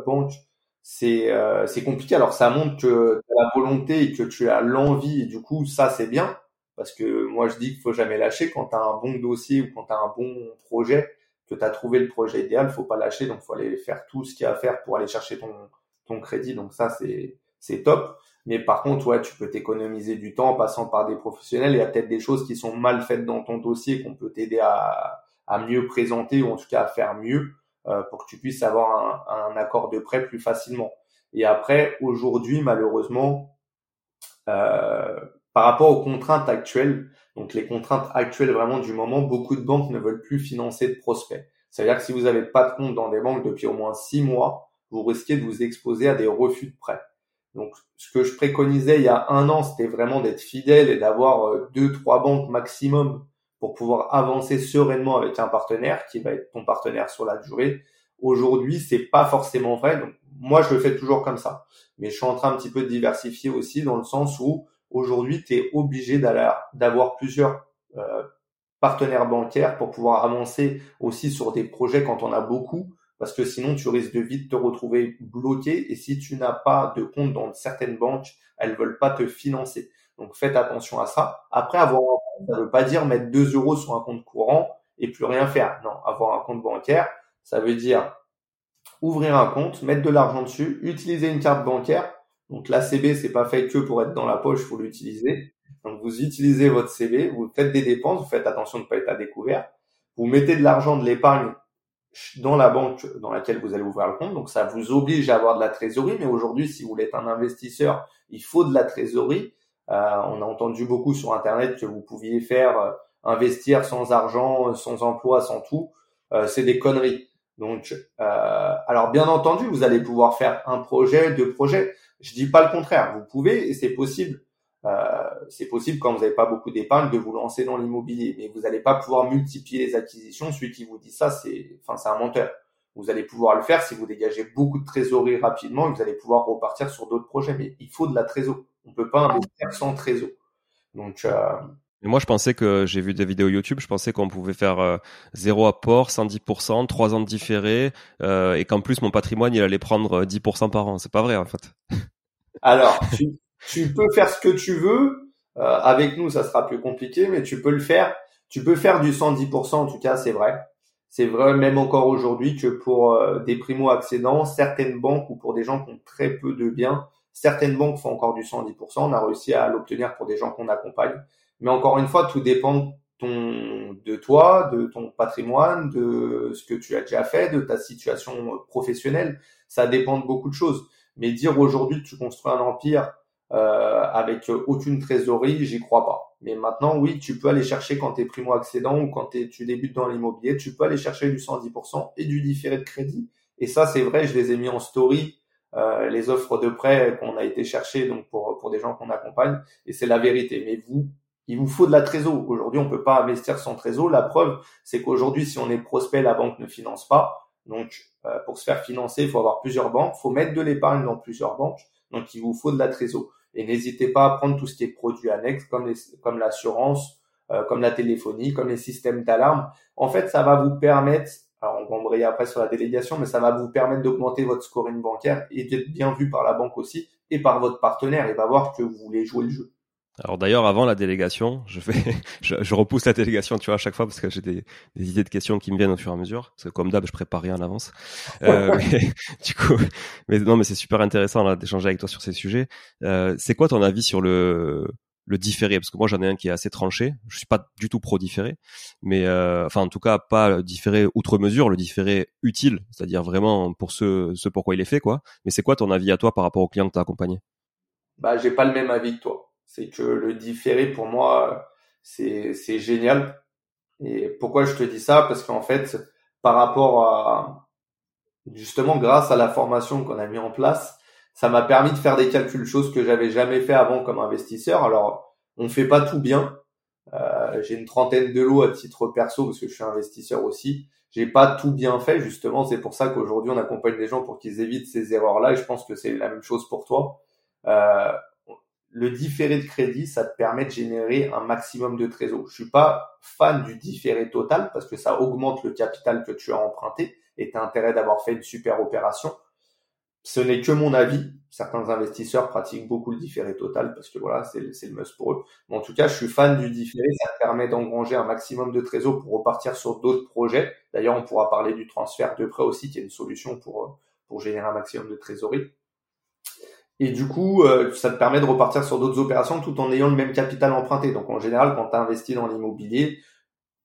banques c'est euh, c'est compliqué. Alors ça montre que tu as la volonté et que tu as l'envie et du coup ça c'est bien parce que moi je dis qu'il faut jamais lâcher quand tu as un bon dossier ou quand tu as un bon projet que tu as trouvé le projet idéal, faut pas lâcher donc faut aller faire tout ce qu'il y a à faire pour aller chercher ton ton crédit. Donc ça c'est c'est top. Mais par contre, ouais, tu peux t'économiser du temps en passant par des professionnels. Il y a peut-être des choses qui sont mal faites dans ton dossier qu'on peut t'aider à, à mieux présenter ou en tout cas à faire mieux. Euh, pour que tu puisses avoir un, accord de prêt plus facilement. Et après, aujourd'hui, malheureusement, euh, par rapport aux contraintes actuelles, donc les contraintes actuelles vraiment du moment, beaucoup de banques ne veulent plus financer de prospects. C'est-à-dire que si vous n'avez pas de compte dans des banques depuis au moins six mois, vous risquez de vous exposer à des refus de prêt. Donc, ce que je préconisais il y a un an, c'était vraiment d'être fidèle et d'avoir euh, deux, trois banques maximum pour pouvoir avancer sereinement avec un partenaire qui va être ton partenaire sur la durée. Aujourd'hui, c'est pas forcément vrai. Moi, je le fais toujours comme ça. Mais je suis en train un petit peu de diversifier aussi dans le sens où aujourd'hui, tu es obligé d'avoir plusieurs euh, partenaire bancaire pour pouvoir avancer aussi sur des projets quand on a beaucoup, parce que sinon tu risques de vite te retrouver bloqué et si tu n'as pas de compte dans certaines banques, elles veulent pas te financer. Donc faites attention à ça. Après avoir ça veut pas dire mettre 2 euros sur un compte courant et plus rien faire. Non, avoir un compte bancaire, ça veut dire ouvrir un compte, mettre de l'argent dessus, utiliser une carte bancaire. Donc la CB, c'est pas fait que pour être dans la poche, faut l'utiliser. Donc vous utilisez votre CB, vous faites des dépenses, vous faites attention de ne pas être à découvert. Vous mettez de l'argent de l'épargne dans la banque dans laquelle vous allez ouvrir le compte. Donc ça vous oblige à avoir de la trésorerie. Mais aujourd'hui, si vous voulez être un investisseur, il faut de la trésorerie. Euh, on a entendu beaucoup sur Internet que vous pouviez faire euh, investir sans argent, sans emploi, sans tout. Euh, c'est des conneries. Donc, alors bien entendu, vous allez pouvoir faire un projet, deux projets. Je dis pas le contraire. Vous pouvez et c'est possible. Euh, c'est possible quand vous n'avez pas beaucoup d'épargne de vous lancer dans l'immobilier, mais vous n'allez pas pouvoir multiplier les acquisitions. Celui qui vous dit ça, c'est, enfin, c'est un menteur. Vous allez pouvoir le faire si vous dégagez beaucoup de trésorerie rapidement et vous allez pouvoir repartir sur d'autres projets. Mais il faut de la trésorerie. On peut pas investir sans trésorerie. Donc, euh... moi, je pensais que j'ai vu des vidéos YouTube, je pensais qu'on pouvait faire euh, zéro apport, 110%, 3 ans de différé, euh, et qu'en plus mon patrimoine il allait prendre 10% par an. C'est pas vrai en fait. Alors, tu, tu peux faire ce que tu veux. Euh, avec nous, ça sera plus compliqué, mais tu peux le faire. Tu peux faire du 110%, en tout cas, c'est vrai. C'est vrai même encore aujourd'hui que pour euh, des primo-accédants, certaines banques ou pour des gens qui ont très peu de biens, certaines banques font encore du 110%. On a réussi à l'obtenir pour des gens qu'on accompagne. Mais encore une fois, tout dépend de toi, de ton patrimoine, de ce que tu as déjà fait, de ta situation professionnelle. Ça dépend de beaucoup de choses. Mais dire aujourd'hui que tu construis un empire euh, avec aucune trésorerie, j'y crois pas. Mais maintenant, oui, tu peux aller chercher quand tu es primo-accédant ou quand tu débutes dans l'immobilier, tu peux aller chercher du 110% et du différé de crédit. Et ça, c'est vrai, je les ai mis en story, euh, les offres de prêt qu'on a été chercher donc pour, pour des gens qu'on accompagne. Et c'est la vérité. Mais vous, il vous faut de la trésor. Aujourd'hui, on peut pas investir sans trésor. La preuve, c'est qu'aujourd'hui, si on est prospect, la banque ne finance pas. Donc, euh, pour se faire financer, il faut avoir plusieurs banques. Il faut mettre de l'épargne dans plusieurs banques. Donc, il vous faut de la trésor. Et n'hésitez pas à prendre tout ce qui est produit annexe, comme comme l'assurance, euh, comme la téléphonie, comme les systèmes d'alarme. En fait, ça va vous permettre, alors on va embrayer après sur la délégation, mais ça va vous permettre d'augmenter votre scoring bancaire et d'être bien vu par la banque aussi et par votre partenaire. Et va voir que vous voulez jouer le jeu. Alors d'ailleurs, avant la délégation, je fais, je, repousse la délégation, tu vois, à chaque fois parce que j'ai des, des, idées de questions qui me viennent au fur et à mesure. Parce que comme d'hab, je prépare rien en avance. Euh, mais, du coup, mais non, mais c'est super intéressant là d'échanger avec toi sur ces sujets. Euh, c'est quoi ton avis sur le le différé? Parce que moi, j'en ai un qui est assez tranché. Je suis pas du tout pro différé, mais euh, enfin, en tout cas, pas différé outre mesure, le différé utile, c'est-à-dire vraiment pour ce, ce pourquoi il est fait, quoi. Mais c'est quoi ton avis à toi par rapport aux clients que t'as accompagnés Bah, j'ai pas le même avis que toi c'est que le différé pour moi c'est c'est génial. Et pourquoi je te dis ça? Parce qu'en fait, par rapport à justement grâce à la formation qu'on a mis en place, ça m'a permis de faire des calculs, choses que j'avais jamais fait avant comme investisseur. Alors, on fait pas tout bien. Euh, j'ai une trentaine de lots à titre perso parce que je suis investisseur aussi. J'ai pas tout bien fait justement. C'est pour ça qu'aujourd'hui on accompagne des gens pour qu'ils évitent ces erreurs-là. Et je pense que c'est la même chose pour toi. Euh, le différé de crédit, ça te permet de générer un maximum de trésor. Je suis pas fan du différé total parce que ça augmente le capital que tu as emprunté et tu intérêt d'avoir fait une super opération. Ce n'est que mon avis. Certains investisseurs pratiquent beaucoup le différé total parce que voilà, c'est le must pour eux. Mais en tout cas, je suis fan du différé. Ça te permet d'engranger un maximum de trésor pour repartir sur d'autres projets. D'ailleurs, on pourra parler du transfert de prêt aussi, qui est une solution pour, pour générer un maximum de trésorerie. Et du coup, euh, ça te permet de repartir sur d'autres opérations tout en ayant le même capital emprunté. Donc en général, quand tu investis dans l'immobilier,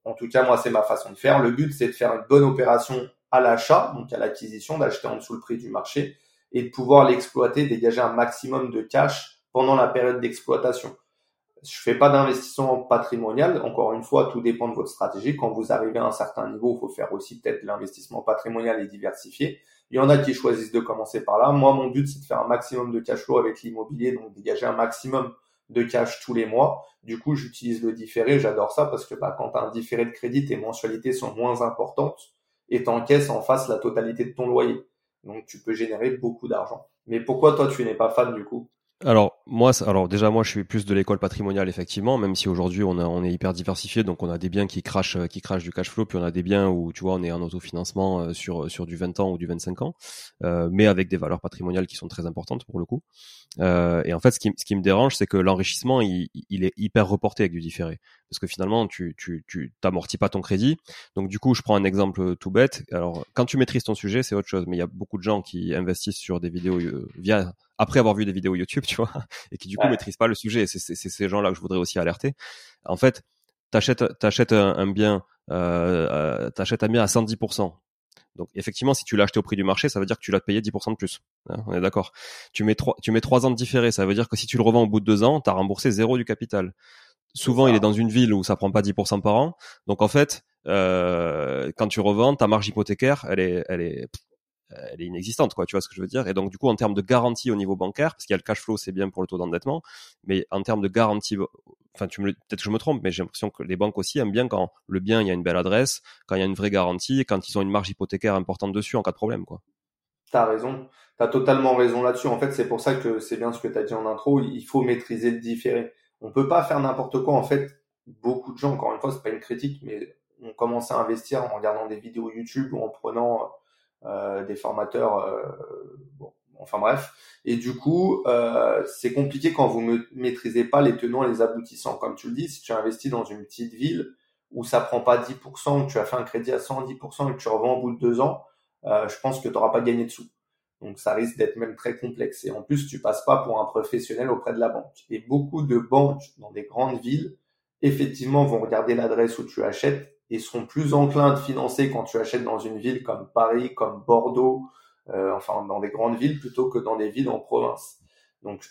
en tout cas moi c'est ma façon de faire, le but c'est de faire une bonne opération à l'achat, donc à l'acquisition, d'acheter en dessous le prix du marché et de pouvoir l'exploiter, dégager un maximum de cash pendant la période d'exploitation. Je fais pas d'investissement patrimonial. Encore une fois, tout dépend de votre stratégie. Quand vous arrivez à un certain niveau, il faut faire aussi peut-être l'investissement patrimonial et diversifié. Il y en a qui choisissent de commencer par là. Moi, mon but, c'est de faire un maximum de cash flow avec l'immobilier, donc dégager un maximum de cash tous les mois. Du coup, j'utilise le différé. J'adore ça parce que bah, quand tu as un différé de crédit, tes mensualités sont moins importantes et t'encaisses en face la totalité de ton loyer. Donc, tu peux générer beaucoup d'argent. Mais pourquoi toi, tu n'es pas fan du coup? Alors moi, alors déjà moi je suis plus de l'école patrimoniale effectivement, même si aujourd'hui on, est hyper diversifié, donc on a des biens qui crachent, qui crachent du cash flow, puis on a des biens où tu vois on est en autofinancement euh, sur sur du 20 ans ou du 25 ans, euh, mais avec des valeurs patrimoniales qui sont très importantes pour le coup. Euh, et en fait, ce qui, me dérange, c'est que l'enrichissement il, est hyper reporté avec du différé, parce que finalement tu tu tu t'amortis pas ton crédit. Donc du coup, je prends un exemple tout bête. Alors quand tu maîtrises ton sujet, c'est autre chose, mais il y a beaucoup de gens qui investissent sur des vidéos via après avoir vu des vidéos YouTube, tu vois, et qui du coup maîtrisent pas le sujet. C'est ces gens-là que je voudrais aussi alerter. En fait, t'achètes t'achètes un, un bien, euh, euh t'achètes un bien à 110%. Donc effectivement, si tu l'as acheté au prix du marché, ça veut dire que tu l'as payé 10% de plus. Hein, on est d'accord. Tu mets trois, tu mets trois ans de différé, ça veut dire que si tu le revends au bout de deux ans, tu as remboursé zéro du capital. Souvent, il est dans une ville où ça prend pas 10% par an. Donc en fait, euh, quand tu revends, ta marge hypothécaire, elle est, elle est, elle est inexistante, quoi. Tu vois ce que je veux dire? Et donc, du coup, en termes de garantie au niveau bancaire, parce qu'il y a le cash flow, c'est bien pour le taux d'endettement, mais en termes de garantie, enfin, tu me, peut-être que je me trompe, mais j'ai l'impression que les banques aussi aiment bien quand le bien, il y a une belle adresse, quand il y a une vraie garantie, et quand ils ont une marge hypothécaire importante dessus en cas de problème, quoi. T'as raison. T'as totalement raison là-dessus. En fait, c'est pour ça que c'est bien ce que tu as dit en intro. Il faut maîtriser le différé. On peut pas faire n'importe quoi. En fait, beaucoup de gens, encore une fois, c'est pas une critique, mais on commence à investir en regardant des vidéos YouTube ou en prenant euh, des formateurs, euh, bon, enfin bref. Et du coup, euh, c'est compliqué quand vous ne maîtrisez pas les tenants et les aboutissants. Comme tu le dis, si tu investis dans une petite ville où ça prend pas 10%, où tu as fait un crédit à 110% et que tu revends au bout de deux ans, je pense que tu n'auras pas gagné de sous. Donc ça risque d'être même très complexe. Et en plus, tu passes pas pour un professionnel auprès de la banque. Et beaucoup de banques dans des grandes villes, effectivement, vont regarder l'adresse où tu achètes et seront plus enclins de financer quand tu achètes dans une ville comme Paris, comme Bordeaux, euh, enfin dans des grandes villes plutôt que dans des villes en province. Donc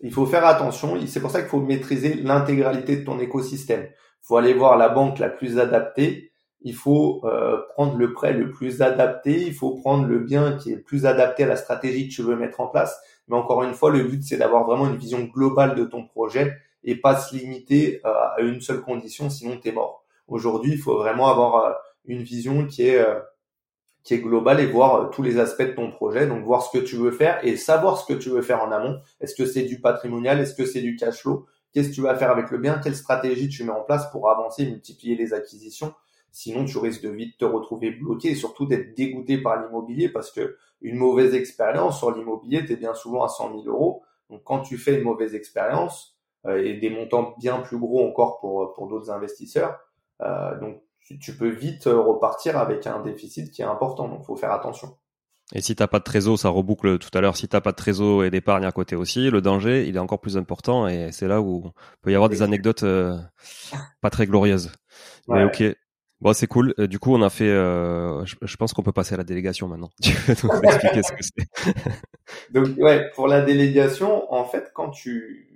il faut faire attention. C'est pour ça qu'il faut maîtriser l'intégralité de ton écosystème. Il faut aller voir la banque la plus adaptée. Il faut euh, prendre le prêt le plus adapté. Il faut prendre le bien qui est le plus adapté à la stratégie que tu veux mettre en place. Mais encore une fois, le but c'est d'avoir vraiment une vision globale de ton projet et pas se limiter euh, à une seule condition, sinon tu es mort. Aujourd'hui, il faut vraiment avoir euh, une vision qui est qui est globale et voir tous les aspects de ton projet, donc voir ce que tu veux faire et savoir ce que tu veux faire en amont. Est-ce que c'est du patrimonial? Est-ce que c'est du cash flow? Qu'est-ce que tu vas faire avec le bien? Quelle stratégie tu mets en place pour avancer, multiplier les acquisitions? Sinon, tu risques de vite te retrouver bloqué et surtout d'être dégoûté par l'immobilier parce que une mauvaise expérience sur l'immobilier, tu es bien souvent à 100 000 euros. Donc, quand tu fais une mauvaise expérience et des montants bien plus gros encore pour, pour d'autres investisseurs, euh, donc tu peux vite euh, repartir avec un déficit qui est important. Donc faut faire attention. Et si t'as pas de trésor, ça reboucle tout à l'heure. Si t'as pas de trésor et d'épargne à côté aussi, le danger, il est encore plus important. Et c'est là où peut y avoir des anecdotes euh, pas très glorieuses. Mais ok. Bon, c'est cool. Du coup, on a fait. je, pense qu'on peut passer à la délégation maintenant. Tu nous expliquer ce que c'est? Donc, ouais, pour la délégation, en fait, quand tu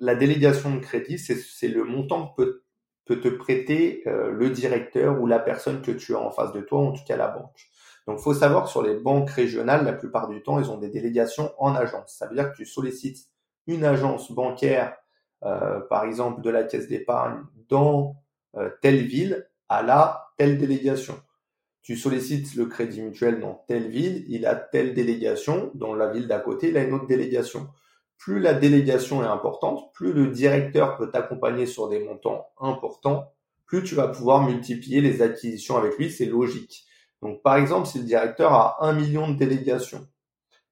la délégation de crédit, c'est le montant que peut te prêter euh, le directeur ou la personne que tu as en face de toi, en tout cas la banque. Donc, faut savoir que sur les banques régionales, la plupart du temps, ils ont des délégations en agence. Ça veut dire que tu sollicites une agence bancaire, euh, par exemple de la caisse d'épargne, dans euh, telle ville, à la telle délégation. Tu sollicites le crédit mutuel dans telle ville, il a telle délégation, dans la ville d'à côté, il a une autre délégation plus la délégation est importante, plus le directeur peut t'accompagner sur des montants importants, plus tu vas pouvoir multiplier les acquisitions avec lui, c'est logique. Donc par exemple, si le directeur a un million de délégations,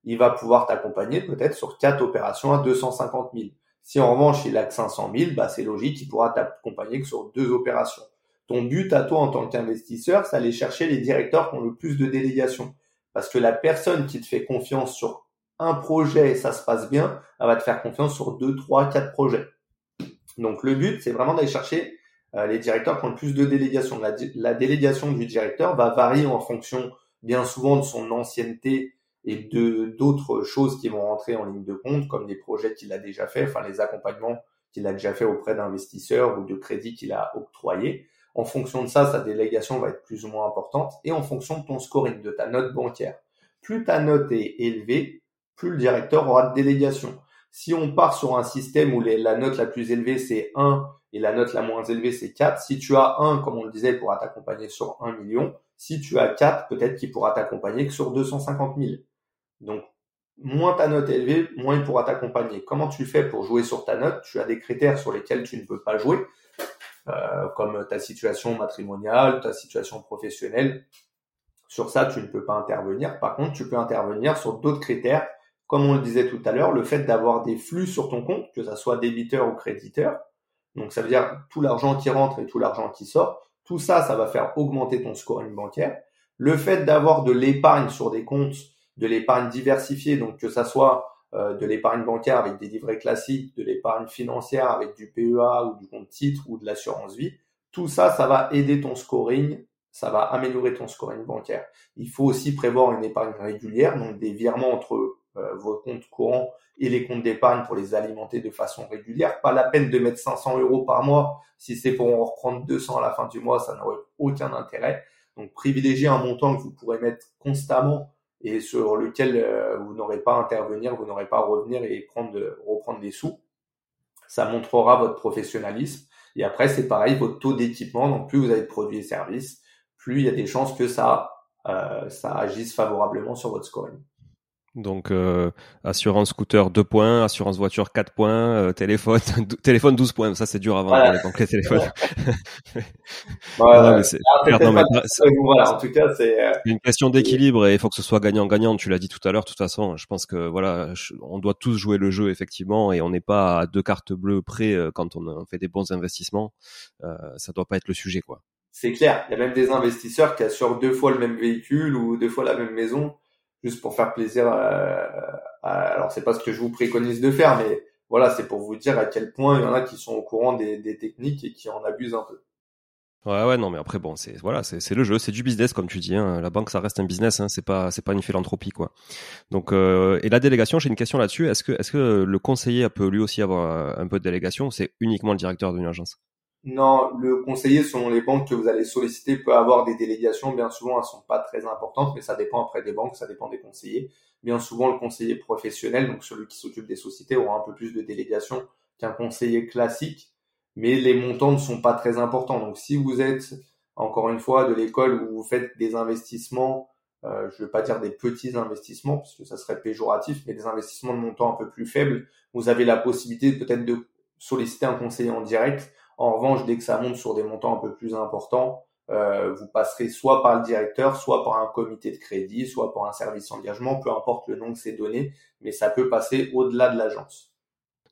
il va pouvoir t'accompagner peut-être sur quatre opérations à 250 000. Si en revanche il a que 500 000, bah c'est logique, il pourra t'accompagner que sur deux opérations. Ton but à toi en tant qu'investisseur, c'est d'aller chercher les directeurs qui ont le plus de délégations. Parce que la personne qui te fait confiance sur un projet, ça se passe bien, elle va te faire confiance sur deux, trois, quatre projets. Donc le but, c'est vraiment d'aller chercher euh, les directeurs qui ont le plus de délégations. La, délégation du directeur va varier en fonction, bien souvent, de son ancienneté et d'autres choses qui vont rentrer en ligne de compte, comme les projets qu'il a déjà fait, enfin les accompagnements qu'il a déjà fait auprès d'investisseurs ou de crédits qu'il a octroyés. En fonction de ça, sa délégation va être plus ou moins importante et en fonction de ton scoring, de ta note bancaire. Plus ta note est élevée, plus le directeur aura de délégation. Si on part sur un système où la note la plus élevée c'est 1 et la note la moins élevée c'est 4, si tu as 1, comme on le disait, il pourra t'accompagner sur 1 million. Si tu as 4, peut-être qu'il pourra t'accompagner que sur 250 000. Donc, moins ta note est élevée, moins il pourra t'accompagner. Comment tu fais pour jouer sur ta note? Tu as des critères sur lesquels tu ne peux pas jouer, euh, comme ta situation matrimoniale, ta situation professionnelle. Sur ça, tu ne peux pas intervenir. Par contre, tu peux intervenir sur d'autres critères, comme on le disait tout à l'heure, le fait d'avoir des flux sur ton compte, que ça soit débiteur ou créditeur. Donc, ça veut dire tout l'argent qui rentre et tout l'argent qui sort. Tout ça, ça va faire augmenter ton scoring bancaire. Le fait d'avoir de l'épargne sur des comptes, de l'épargne diversifiée, donc que ça soit euh, de l'épargne bancaire avec des livrets classiques, de l'épargne financière avec du PEA ou du compte titre ou de l'assurance vie, tout ça, ça va aider ton scoring, ça va améliorer ton scoring bancaire. Il faut aussi prévoir une épargne régulière, donc des virements entre euh, vos comptes courants et les comptes d'épargne pour les alimenter de façon régulière. Pas la peine de mettre 500 euros par mois. Si c'est pour en reprendre 200 à la fin du mois, ça n'aurait aucun intérêt. Donc privilégiez un montant que vous pourrez mettre constamment et sur lequel euh, vous n'aurez pas à intervenir, vous n'aurez pas à revenir et prendre, reprendre des sous. Ça montrera votre professionnalisme. Et après, c'est pareil, votre taux d'équipement. Donc plus vous avez de produits et services, plus il y a des chances que ça, euh, ça agisse favorablement sur votre scoring. Donc euh, assurance scooter 2 points, assurance voiture 4 points, euh, téléphone téléphone 12 points. Ça c'est dur avant voilà. les banques les téléphones. voilà, c'est en tout cas c'est euh, une question d'équilibre et il faut que ce soit gagnant-gagnant. Tu l'as dit tout à l'heure. De toute façon, je pense que voilà, on doit tous jouer le jeu effectivement et on n'est pas à deux cartes bleues près euh, quand on fait des bons investissements. Euh, ça doit pas être le sujet quoi. C'est clair. Il y a même des investisseurs qui assurent deux fois le même véhicule ou deux fois la même maison juste pour faire plaisir. Euh, à, alors c'est pas ce que je vous préconise de faire, mais voilà, c'est pour vous dire à quel point il y en a qui sont au courant des, techniques et qui en abusent un peu. Ouais, ouais, non, mais après, bon, c'est voilà, c'est le jeu, c'est du business, comme tu dis. Hein. La banque, ça reste un business, hein. c'est pas, c'est pas une philanthropie, quoi. Donc, euh, et la délégation, j'ai une question là-dessus. Est-ce que, est-ce que le conseiller peut lui aussi avoir un peu de délégation C'est uniquement le directeur d'une agence? Non, le conseiller, selon les banques que vous allez solliciter, peut avoir des délégations. Bien souvent, elles sont pas très importantes, mais ça dépend après des banques, ça dépend des conseillers. Bien souvent, le conseiller professionnel, donc celui qui s'occupe des sociétés, aura un peu plus de délégations qu'un conseiller classique, mais les montants ne sont pas très importants. Donc, si vous êtes, encore une fois, de l'école où vous faites des investissements, euh, je ne veux pas dire des petits investissements, parce que ça serait péjoratif, mais des investissements de montant un peu plus faibles, vous avez la possibilité peut-être de solliciter un conseiller en direct en revanche, dès que ça monte sur des montants un peu plus importants, euh, vous passerez soit par le directeur, soit par un comité de crédit, soit par un service engagement, peu importe le nom que c'est donné, mais ça peut passer au-delà de l'agence.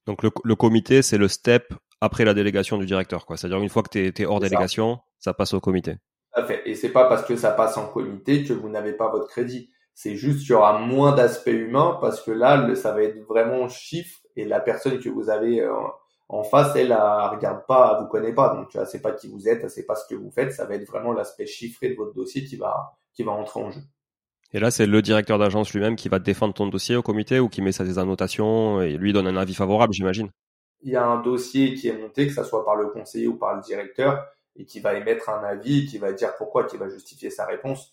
Donc le, comité, c'est le step après la délégation du directeur, quoi. C'est-à-dire une fois que tu es, hors délégation, ça. passe au comité. Tout à fait. Et c'est pas parce que ça passe en comité que vous n'avez pas votre crédit. C'est juste qu'il y aura moins d'aspect humain parce que là, ça va être vraiment chiffre et la personne que vous avez euh, en face, elle, elle regarde pas, elle vous connaît pas, donc elle sait pas qui vous êtes, elle sait pas ce que vous faites. Ça va être vraiment l'aspect chiffré de votre dossier qui va qui va entrer en jeu. Et là, c'est le directeur d'agence lui-même qui va défendre ton dossier au comité ou qui met sa annotations et lui donne un avis favorable, j'imagine. Il y a un dossier qui est monté, que ça soit par le conseiller ou par le directeur, et qui va émettre un avis, qui va dire pourquoi, qui va justifier sa réponse.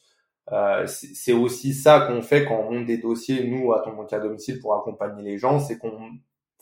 Euh, c'est aussi ça qu'on fait quand on monte des dossiers, nous, à ton banquier à domicile, pour accompagner les gens, c'est qu'on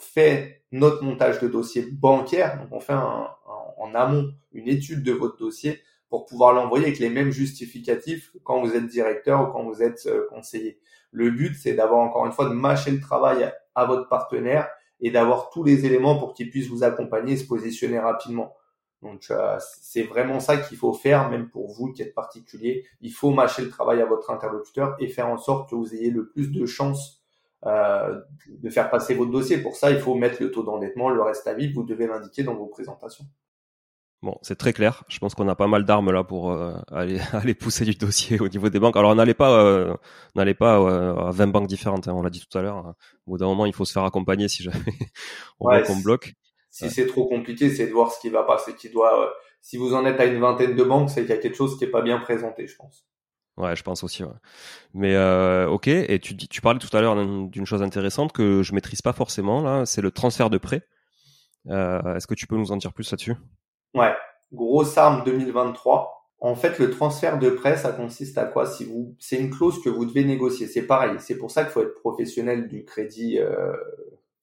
fait notre montage de dossier bancaire, donc on fait en amont une étude de votre dossier pour pouvoir l'envoyer avec les mêmes justificatifs quand vous êtes directeur ou quand vous êtes euh, conseiller. Le but, c'est d'avoir encore une fois de mâcher le travail à votre partenaire et d'avoir tous les éléments pour qu'il puisse vous accompagner et se positionner rapidement. Donc euh, c'est vraiment ça qu'il faut faire, même pour vous qui êtes particulier. Il faut mâcher le travail à votre interlocuteur et faire en sorte que vous ayez le plus de chances de faire passer votre dossier. Pour ça, il faut mettre le taux d'endettement, le reste à vivre, vous devez l'indiquer dans vos présentations. Bon, c'est très clair. Je pense qu'on a pas mal d'armes là pour euh, aller, aller pousser du dossier au niveau des banques. Alors, n'allait pas, euh, n'allait pas à 20 banques différentes. Hein, on l'a dit tout à l'heure. Au bout d'un moment, il faut se faire accompagner si jamais on ouais, qu'on bloque. Si c'est trop compliqué, c'est de voir ce qui va pas. C'est qui doit. si vous en êtes à une vingtaine de banques, c'est qu'il y a quelque chose qui est pas bien présenté, je pense. Ouais, je pense aussi. Mais euh, ok, et tu, tu parlais tout à l'heure d'une chose intéressante que je maîtrise pas forcément là, c'est le transfert de prêt. Euh, Est-ce que tu peux nous en dire plus là-dessus? Ouais, grosse arme 2023. En fait, le transfert de prêt, ça consiste à quoi? Si vous, c'est une clause que vous devez négocier. C'est pareil. C'est pour ça qu'il faut être professionnel du crédit. Euh...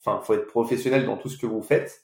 Enfin, faut être professionnel dans tout ce que vous faites.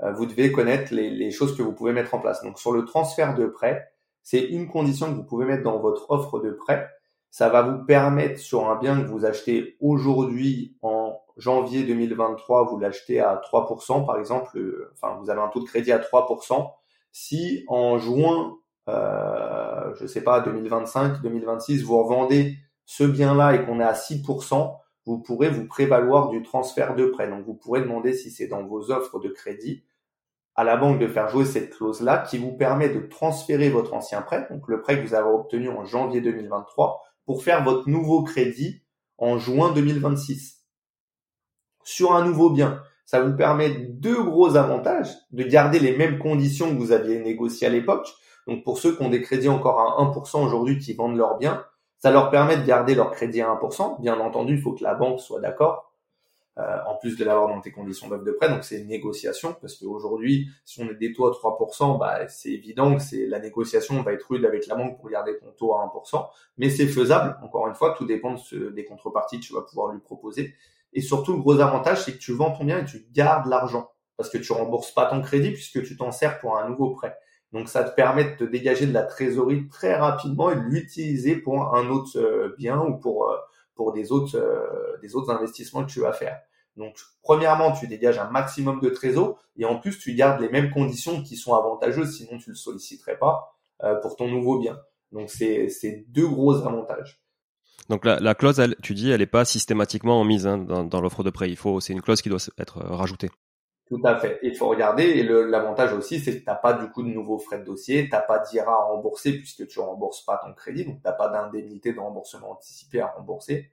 Euh, vous devez connaître les, les choses que vous pouvez mettre en place. Donc, sur le transfert de prêt, c'est une condition que vous pouvez mettre dans votre offre de prêt, ça va vous permettre sur un bien que vous achetez aujourd'hui en janvier 2023, vous l'achetez à 3% par exemple, euh, enfin vous avez un taux de crédit à 3%. Si en juin, euh, je sais pas, 2025, 2026, vous revendez ce bien-là et qu'on est à 6%, vous pourrez vous prévaloir du transfert de prêt. Donc vous pourrez demander si c'est dans vos offres de crédit à la banque de faire jouer cette clause-là qui vous permet de transférer votre ancien prêt, donc le prêt que vous avez obtenu en janvier 2023, pour faire votre nouveau crédit en juin 2026 sur un nouveau bien. Ça vous permet deux gros avantages, de garder les mêmes conditions que vous aviez négociées à l'époque. Donc pour ceux qui ont des crédits encore à 1% aujourd'hui qui vendent leurs biens, ça leur permet de garder leur crédit à 1%. Bien entendu, il faut que la banque soit d'accord. Euh, en plus de l'avoir dans tes conditions d'offre de prêt, donc c'est une négociation parce qu'aujourd'hui, si on est des taux à 3%, bah, c'est évident que c'est la négociation va être rude avec la banque pour garder ton taux à 1%, mais c'est faisable. Encore une fois, tout dépend des contreparties que tu vas pouvoir lui proposer. Et surtout, le gros avantage, c'est que tu vends ton bien et tu gardes l'argent parce que tu rembourses pas ton crédit puisque tu t'en sers pour un nouveau prêt. Donc ça te permet de te dégager de la trésorerie très rapidement et de l'utiliser pour un autre euh, bien ou pour euh, pour des autres euh, des autres investissements que tu vas faire. Donc premièrement, tu dégages un maximum de trésor et en plus tu gardes les mêmes conditions qui sont avantageuses, sinon tu le solliciterais pas pour ton nouveau bien. Donc c'est deux gros avantages. Donc la, la clause, elle, tu dis, elle n'est pas systématiquement mise hein, dans, dans l'offre de prêt. Il faut, c'est une clause qui doit être rajoutée. Tout à fait. Il faut regarder. Et l'avantage aussi, c'est que tu n'as pas du coup de nouveaux frais de dossier, tu n'as pas d'IRA à rembourser puisque tu rembourses pas ton crédit, donc tu n'as pas d'indemnité de remboursement anticipé à rembourser.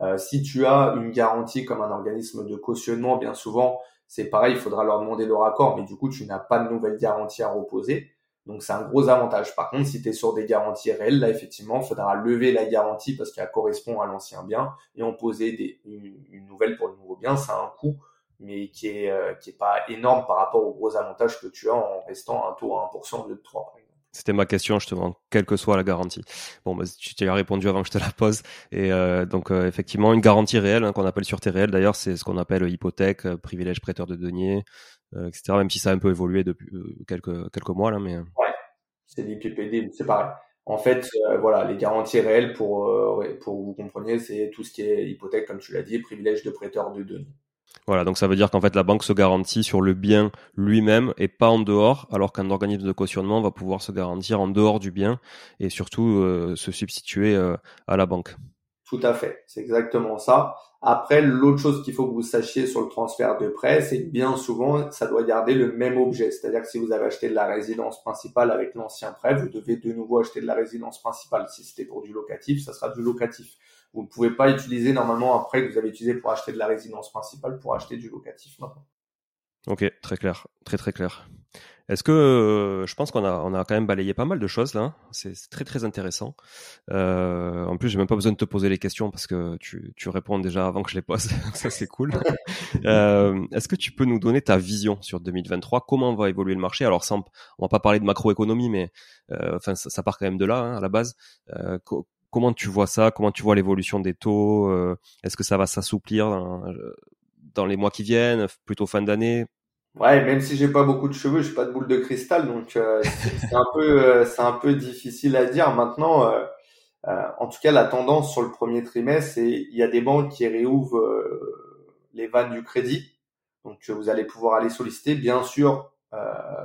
Euh, si tu as une garantie comme un organisme de cautionnement, bien souvent, c'est pareil, il faudra leur demander leur accord, mais du coup, tu n'as pas de nouvelle garantie à reposer. Donc c'est un gros avantage. Par contre, si tu es sur des garanties réelles, là effectivement, il faudra lever la garantie parce qu'elle correspond à l'ancien bien et en poser des, une, nouvelle pour le nouveau bien. Ça a un coût mais qui est, euh, qui est pas énorme par rapport aux gros avantages que tu as en restant un taux à 1% au lieu de 3, par exemple. C'était ma question, justement, quelle que soit la garantie. Bon, bah, tu t'y as répondu avant que je te la pose. Et euh, donc, euh, effectivement, une garantie réelle, hein, qu'on appelle sûreté réelle, d'ailleurs, c'est ce qu'on appelle hypothèque, euh, privilège prêteur de deniers, etc. Même si ça a un peu évolué depuis quelques, quelques mois, là, mais... Ouais, c'est l'IPPD, c'est pareil. En fait, voilà, les garanties réelles, pour, pour vous compreniez, c'est tout ce qui est hypothèque, comme tu l'as dit, privilège de prêteur de deniers. Voilà, donc ça veut dire qu'en fait la banque se garantit sur le bien lui-même et pas en dehors, alors qu'un organisme de cautionnement va pouvoir se garantir en dehors du bien et surtout euh, se substituer euh, à la banque. Tout à fait, c'est exactement ça. Après, l'autre chose qu'il faut que vous sachiez sur le transfert de prêt, c'est bien souvent, ça doit garder le même objet. C'est-à-dire que si vous avez acheté de la résidence principale avec l'ancien prêt, vous devez de nouveau acheter de la résidence principale. Si c'était pour du locatif, ça sera du locatif. Vous ne pouvez pas utiliser normalement un prêt que vous avez utilisé pour acheter de la résidence principale pour acheter du locatif maintenant. Ok, très clair, très très clair. Est-ce que euh, je pense qu'on a on a quand même balayé pas mal de choses là. C'est très très intéressant. Euh, en plus, j'ai même pas besoin de te poser les questions parce que tu, tu réponds déjà avant que je les pose. ça c'est cool. euh, Est-ce que tu peux nous donner ta vision sur 2023 Comment va évoluer le marché? Alors, sans, on va pas parler de macroéconomie, mais enfin ça, ça, part quand même de là hein, à la base. Comment tu vois ça Comment tu vois l'évolution des taux euh, Est-ce que ça va s'assouplir dans, les mois qui viennent, plutôt fin d'année? Ouais, même si j'ai pas beaucoup de cheveux, j'ai pas de boule de cristal, donc euh, c'est un peu, euh, c'est un peu difficile à dire. Maintenant, en tout cas, la tendance sur le premier trimestre, c'est il y a des banques qui réouvrent les vannes du crédit, donc vous allez pouvoir aller solliciter. Bien sûr,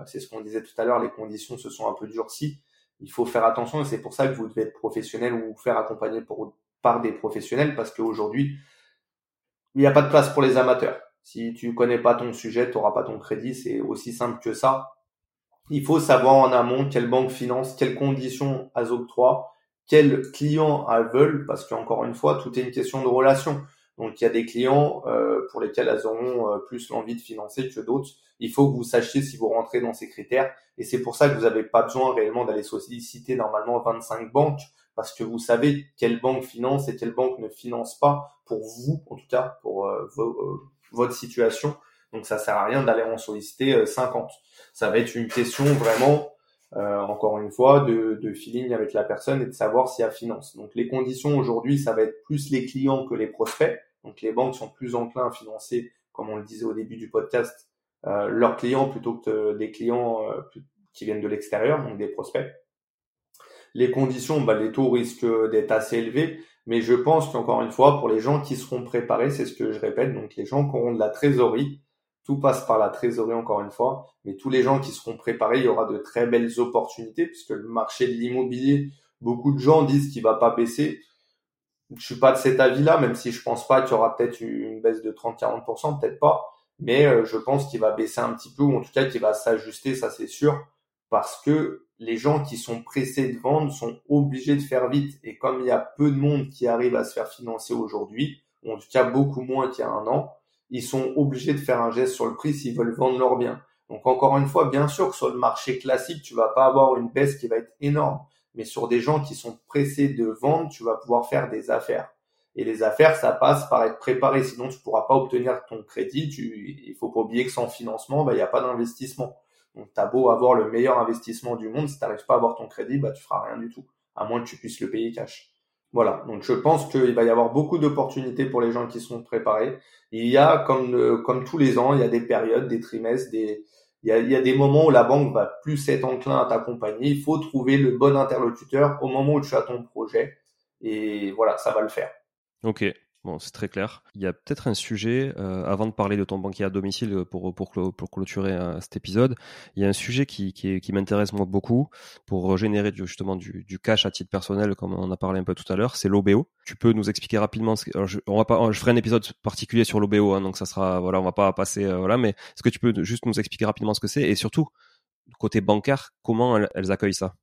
c'est ce qu'on disait tout à l'heure, les conditions se sont un peu durcies il faut faire attention et c'est pour ça que vous devez être professionnel ou vous faire accompagner par des professionnels parce qu'aujourd'hui, il n'y a pas de place pour les amateurs. Si tu connais pas ton sujet, tu n'auras pas ton crédit, c'est aussi simple que ça. Il faut savoir en amont quelle banque finance, quelles conditions elles octroient, quels clients elles veulent, parce qu'encore une fois, tout est une question de relation. Donc il y a des clients euh, pour lesquels elles auront euh, plus l'envie de financer que d'autres. Il faut que vous sachiez si vous rentrez dans ces critères. Et c'est pour ça que vous n'avez pas besoin réellement d'aller solliciter normalement 25 banques, parce que vous savez quelle banque finance et quelle banque ne finance pas pour vous, en tout cas pour euh, votre situation. Donc ça sert à rien d'aller en solliciter 50. Ça va être une question vraiment euh, encore une fois, de, de, feeling avec la personne et de savoir si elle finance. Donc les conditions aujourd'hui, ça va être plus les clients que les prospects. Donc les banques sont plus enclins à financer, comme on le disait au début du podcast, euh, leurs clients plutôt que des clients euh, qui viennent de l'extérieur, donc des prospects. les conditions, bah, les taux risquent d'être assez élevés. Mais je pense qu'encore une fois, pour les gens qui seront préparés, c'est ce que je répète, donc les gens qui auront de la trésorerie, tout passe par la trésorerie encore une fois, mais tous les gens qui seront préparés, il y aura de très belles opportunités puisque le marché de l'immobilier, beaucoup de gens disent qu'il va pas baisser. Je suis pas de cet avis-là, même si je pense pas qu'il y aura peut-être une baisse de 30-40%, peut-être pas, mais euh, je pense qu'il va baisser un petit peu ou en tout cas qu'il va s'ajuster, ça c'est sûr, parce que les gens qui sont pressés de vendre sont obligés de faire vite et comme il y a peu de monde qui arrive à se faire financer aujourd'hui, ou en tout cas beaucoup moins qu'il y a un an, ils sont obligés de faire un geste sur le prix s'ils veulent vendre leur bien. Donc encore une fois, bien sûr que sur le marché classique, tu vas pas avoir une baisse qui va être énorme, mais sur des gens qui sont pressés de vendre, tu vas pouvoir faire des affaires. Et les affaires, ça passe par être préparé, sinon tu pourras pas obtenir ton crédit. Tu, il faut pas oublier que sans financement, bah, il n'y a pas d'investissement. Donc t'as beau avoir le meilleur investissement du monde, si tu n'arrives pas à avoir ton crédit, bah tu feras rien du tout, à moins que tu puisses le payer cash. Voilà, donc je pense qu'il va y avoir beaucoup d'opportunités pour les gens qui sont préparés. Il y a, comme, comme tous les ans, il y a des périodes, des trimestres, des, il y, a, il y a des moments où la banque va plus être enclin à t'accompagner. Il faut trouver le bon interlocuteur au moment où tu as ton projet. Et voilà, ça va le faire. Ok, Bon, c'est très clair. Il y a peut-être un sujet, euh, avant de parler de ton banquier à domicile pour, pour, pour clôturer euh, cet épisode, il y a un sujet qui, qui, qui m'intéresse moi beaucoup pour générer justement du, du, cash à titre personnel, comme on a parlé un peu tout à l'heure, c'est l'OBO. Tu peux nous expliquer rapidement, ce que, je, on va pas, je ferai un épisode particulier sur l'OBO, hein, donc ça sera, voilà, on va pas passer, euh, voilà, mais est-ce que tu peux juste nous expliquer rapidement ce que c'est et surtout, côté bancaire, comment elles, elles accueillent ça?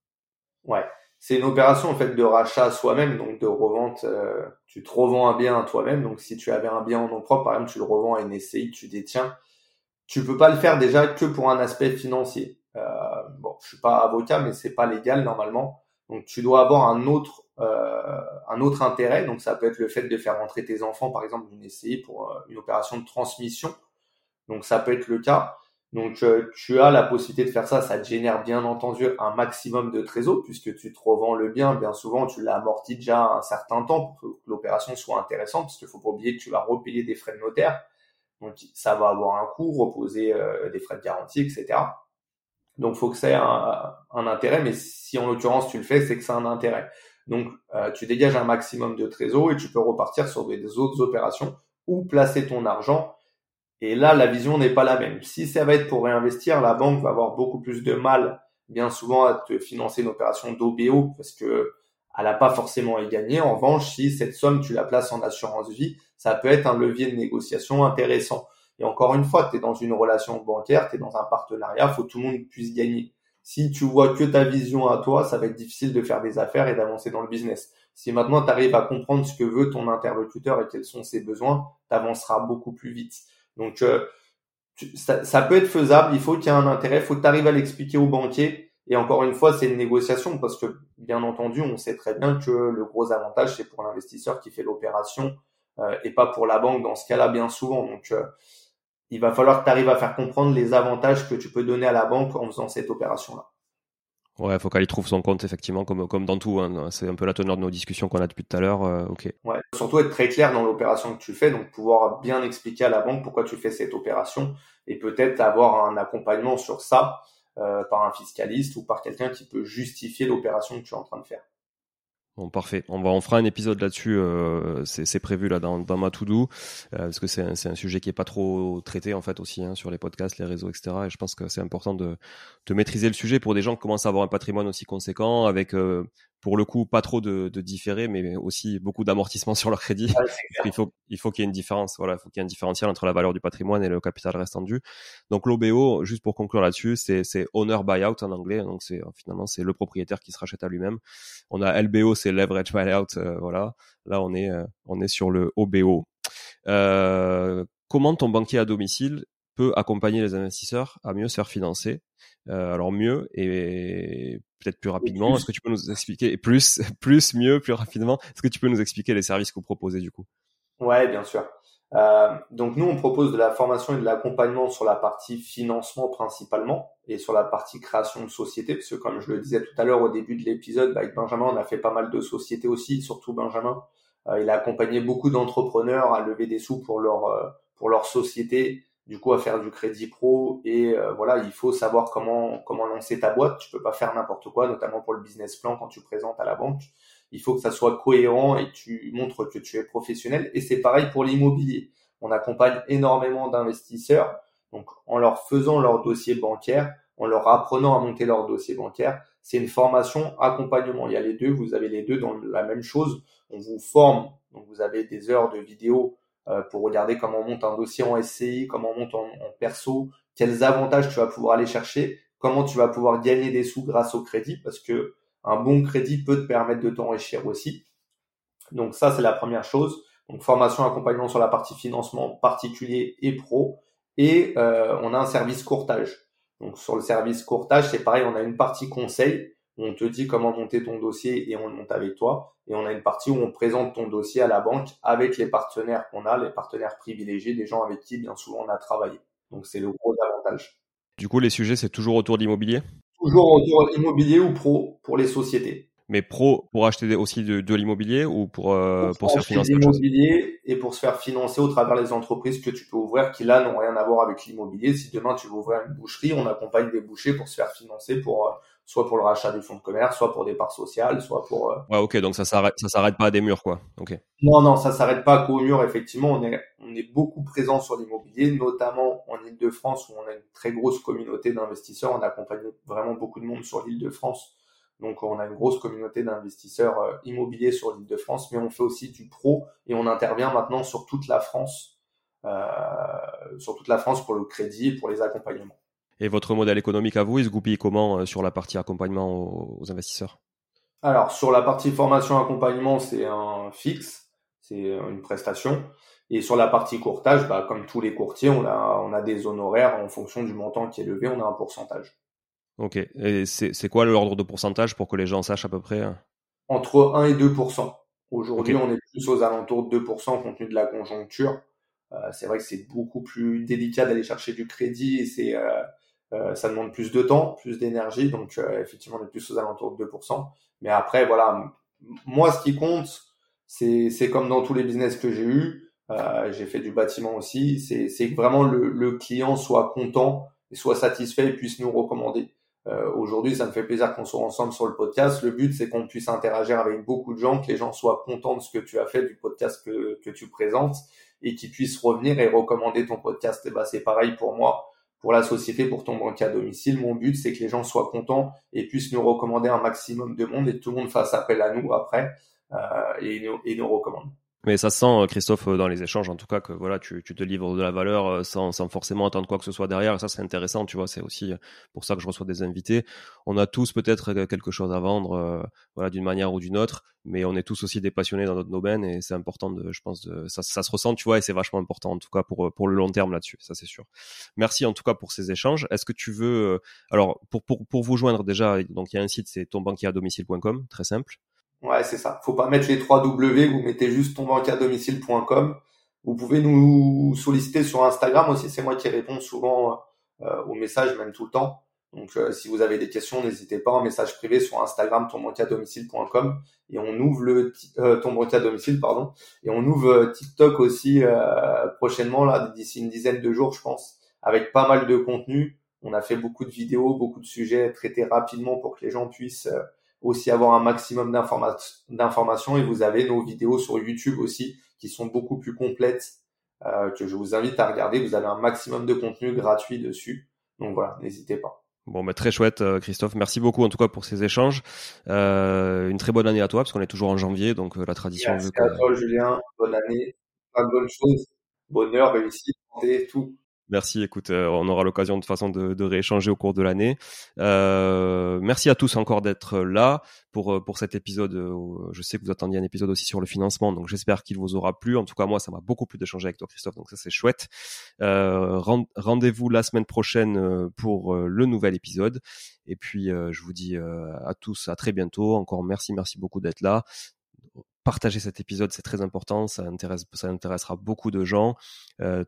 Ouais c'est une opération en fait de rachat soi-même, donc de revente. Euh, tu te revends un bien à toi-même. Donc si tu avais un bien en nom propre, par exemple, tu le revends à une SCI tu détiens. Tu peux pas le faire déjà que pour un aspect financier. Euh, bon, je suis pas avocat, mais c'est pas légal normalement. Donc tu dois avoir un autre euh, un autre intérêt. Donc ça peut être le fait de faire rentrer tes enfants, par exemple, d'une SCI pour euh, une opération de transmission. Donc ça peut être le cas. Donc euh, tu as la possibilité de faire ça, ça te génère bien entendu un maximum de trésor puisque tu te revends le bien, bien souvent tu l'as amorti déjà un certain temps pour que l'opération soit intéressante parce qu'il faut pas oublier que tu vas repayer des frais de notaire. Donc ça va avoir un coût, reposer euh, des frais de garantie, etc. Donc faut que ça ait un, intérêt, mais si en l'occurrence tu le fais, c'est que c'est un intérêt. Donc euh, tu dégages un maximum de trésor et tu peux repartir sur des autres opérations ou placer ton argent et là, la vision n'est pas la même. Si ça va être pour réinvestir, la banque va avoir beaucoup plus de mal, bien souvent, à te financer une opération d'OBO parce que elle n'a pas forcément à y gagner. En revanche, si cette somme, tu la places en assurance vie, ça peut être un levier de négociation intéressant. Et encore une fois, tu es dans une relation bancaire, tu es dans un partenariat, faut que tout le monde puisse gagner. Si tu vois que ta vision à toi, ça va être difficile de faire des affaires et d'avancer dans le business. Si maintenant tu arrives à comprendre ce que veut ton interlocuteur et quels sont ses besoins, tu avanceras beaucoup plus vite. Donc, euh, ça, peut être faisable. Il faut qu'il y ait un intérêt. Il faut que tu arrives à l'expliquer au banquier. Et encore une fois, c'est une négociation parce que, bien entendu, on sait très bien que le gros avantage, c'est pour l'investisseur qui fait l'opération euh, et pas pour la banque dans ce cas-là, bien souvent. Donc, euh, il va falloir que tu arrives à faire comprendre les avantages que tu peux donner à la banque en faisant cette opération-là. Ouais, faut qu'elle y trouve son compte effectivement, comme comme dans tout. Hein. C'est un peu la teneur de nos discussions qu'on a depuis tout à l'heure. Euh, ok. Ouais, surtout être très clair dans l'opération que tu fais, donc pouvoir bien expliquer à la banque pourquoi tu fais cette opération et peut-être avoir un accompagnement sur ça euh, par un fiscaliste ou par quelqu'un qui peut justifier l'opération que tu es en train de faire. Bon, parfait. On va, on fera un épisode là-dessus. Euh, c'est prévu là dans, dans ma to do euh, parce que c'est un, un, sujet qui est pas trop traité en fait aussi hein, sur les podcasts, les réseaux, etc. Et je pense que c'est important de, de maîtriser le sujet pour des gens qui commencent à avoir un patrimoine aussi conséquent avec euh, pour le coup pas trop de, de différé, mais aussi beaucoup d'amortissement sur leur crédit. il faut il faut qu'il y ait une différence. Voilà, il faut qu'il y ait un différentiel entre la valeur du patrimoine et le capital restant dû. Donc l'OBO, juste pour conclure là-dessus, c'est c'est owner buyout en anglais. Donc c'est finalement c'est le propriétaire qui se rachète à lui-même. On a LBO, c'est leverage buyout. Euh, voilà. Là on est euh, on est sur le OBO. Euh, comment ton banquier à domicile peut accompagner les investisseurs à mieux se faire financer? Euh, alors mieux et peut-être plus rapidement. Est-ce que tu peux nous expliquer plus, plus, mieux, plus rapidement Est-ce que tu peux nous expliquer les services que vous proposez du coup? Ouais, bien sûr. Euh, donc nous, on propose de la formation et de l'accompagnement sur la partie financement principalement et sur la partie création de société, parce que comme je le disais tout à l'heure au début de l'épisode, bah, avec Benjamin, on a fait pas mal de sociétés aussi, surtout Benjamin. Euh, il a accompagné beaucoup d'entrepreneurs à lever des sous pour leur pour leur société du coup à faire du crédit pro et euh, voilà, il faut savoir comment comment lancer ta boîte. Tu peux pas faire n'importe quoi, notamment pour le business plan quand tu présentes à la banque. Il faut que ça soit cohérent et tu montres que tu es professionnel. Et c'est pareil pour l'immobilier. On accompagne énormément d'investisseurs, donc en leur faisant leur dossier bancaire, en leur apprenant à monter leur dossier bancaire. C'est une formation accompagnement. Il y a les deux, vous avez les deux dans la même chose. On vous forme, donc vous avez des heures de vidéo euh, pour regarder comment on monte un dossier en SCI, comment on monte en, perso, quels avantages tu vas pouvoir aller chercher, comment tu vas pouvoir gagner des sous grâce au crédit, parce que un bon crédit peut te permettre de t'enrichir aussi. Donc ça, c'est la première chose. Donc formation, accompagnement sur la partie financement particulier et pro. Et euh, on a un service courtage. Donc sur le service courtage, c'est pareil, on a une partie conseil on te dit comment monter ton dossier et on le monte avec toi. Et on a une partie où on présente ton dossier à la banque avec les partenaires qu'on a, les partenaires privilégiés, des gens avec qui bien souvent on a travaillé. Donc c'est le gros avantage. Du coup, les sujets, c'est toujours autour de l'immobilier? Toujours autour de l'immobilier ou pro pour les sociétés. Mais pro pour acheter aussi de, l'immobilier ou pour, euh, pour, se faire financer l'immobilier et pour se faire financer au travers des entreprises que tu peux ouvrir qui là n'ont rien à voir avec l'immobilier. Si demain tu veux ouvrir une boucherie, on accompagne des bouchers pour se faire financer pour euh, soit pour le rachat du fonds de commerce, soit pour des parts sociales, soit pour. Euh, ouais, ok, donc ça s'arrête, ça s'arrête pas à des murs, quoi. Ok. Non, non, ça s'arrête pas qu'aux murs. Effectivement, on est, on est beaucoup présent sur l'immobilier, notamment en Île-de-France où on a une très grosse communauté d'investisseurs. On accompagne vraiment beaucoup de monde sur l'Île-de-France. Donc, on a une grosse communauté d'investisseurs euh, immobiliers sur l'Île-de-France, mais on fait aussi du pro et on intervient maintenant sur toute la France, euh, sur toute la France pour le crédit et pour les accompagnements. Et votre modèle économique à vous, il se goupille comment euh, sur la partie accompagnement aux, investisseurs? Alors, sur la partie formation accompagnement, c'est un fixe, c'est une prestation. Et sur la partie courtage, bah, comme tous les courtiers, on a, on a des honoraires en fonction du montant qui est levé, on a un pourcentage. Ok. Et c'est quoi l'ordre de pourcentage pour que les gens sachent à peu près Entre 1 et 2% Aujourd'hui, on est plus aux alentours de 2 compte tenu de la conjoncture. Euh, c'est vrai que c'est beaucoup plus délicat d'aller chercher du crédit et c'est euh, euh, ça demande plus de temps, plus d'énergie, donc euh, effectivement on est plus aux alentours de 2%. Mais après voilà, moi ce qui compte, c'est comme dans tous les business que j'ai eu, euh, j'ai fait du bâtiment aussi, c'est que vraiment le, le client soit content et soit satisfait et puisse nous recommander. Euh, Aujourd'hui, ça me fait plaisir qu'on soit ensemble sur le podcast. Le but, c'est qu'on puisse interagir avec beaucoup de gens, que les gens soient contents de ce que tu as fait, du podcast que, que tu présentes, et qu'ils puissent revenir et recommander ton podcast. Et bah, c'est pareil pour moi pour la société, pour ton banquier à domicile. Mon but, c'est que les gens soient contents et puissent nous recommander un maximum de monde et que tout le monde fasse appel à nous après euh, et, nous, et nous recommande. Mais ça sent, euh, Christophe, euh, dans les échanges, en tout cas, que voilà, tu, te livres de la valeur euh, sans, sans forcément attendre quoi que ce soit derrière. Et ça, c'est intéressant, tu vois. C'est aussi pour ça que je reçois des invités. On a tous peut-être quelque chose à vendre, voilà, d'une manière ou d'une autre, mais on est tous aussi des passionnés dans notre domaine et c'est important de, je pense, de, ça, ça se ressent, tu vois, et c'est vachement important, en tout cas, pour, pour le long terme là-dessus. Ça, c'est sûr. Merci, en tout cas, pour ces échanges. Est-ce que tu veux, alors, pour, pour, pour vous joindre déjà, donc il y a un site, c'est tonbanquierdomicile.com, très simple. Ouais, c'est ça. Faut pas mettre les trois W, vous mettez juste domicile.com. Vous pouvez nous solliciter sur Instagram aussi, c'est moi qui réponds souvent euh, aux messages, même tout le temps. Donc euh, si vous avez des questions, n'hésitez pas en message privé sur Instagram domicile.com et on ouvre le euh, domicile pardon et on ouvre euh, TikTok aussi euh, prochainement là d'ici une dizaine de jours je pense avec pas mal de contenu. On a fait beaucoup de vidéos, beaucoup de sujets traités rapidement pour que les gens puissent aussi avoir un maximum d'informations et vous avez nos vidéos sur YouTube aussi qui sont beaucoup plus complètes euh, que je vous invite à regarder. Vous avez un maximum de contenu gratuit dessus. Donc voilà, n'hésitez pas. Bon, bah, très chouette, euh, Christophe. Merci beaucoup en tout cas pour ces échanges. Euh, une très bonne année à toi parce qu'on est toujours en janvier, donc euh, la tradition. Merci à toi, Julien. Bonne année, plein de bonnes choses, bonheur, réussite, santé, tout. Merci. Écoute, euh, on aura l'occasion de façon de, rééchanger au cours de l'année. Euh, merci à tous encore d'être là pour euh, pour cet épisode. Je sais que vous attendiez un épisode aussi sur le financement, donc j'espère qu'il vous aura plu. En tout cas, moi, ça m'a beaucoup plu d'échanger avec toi, Christophe. Donc ça, c'est chouette. Rendez-vous la semaine prochaine pour le nouvel épisode. Et puis, je vous dis à tous à très bientôt. Encore merci, merci beaucoup d'être là partager cet épisode, c'est très important, ça, intéresse, ça intéressera beaucoup de gens. Euh,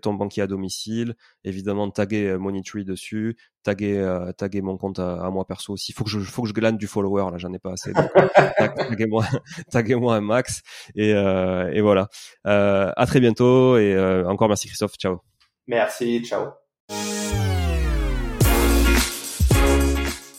ton banquier à domicile, évidemment taguer euh, Moneytree dessus, taguer, euh, mon compte à, moi perso aussi. Faut que je, faut que je glane du follower, là, j'en ai pas assez. taguez-moi, taguez-moi un max. Et, euh, et voilà. Euh, à très bientôt et encore merci Christophe. Ciao. Merci, ciao.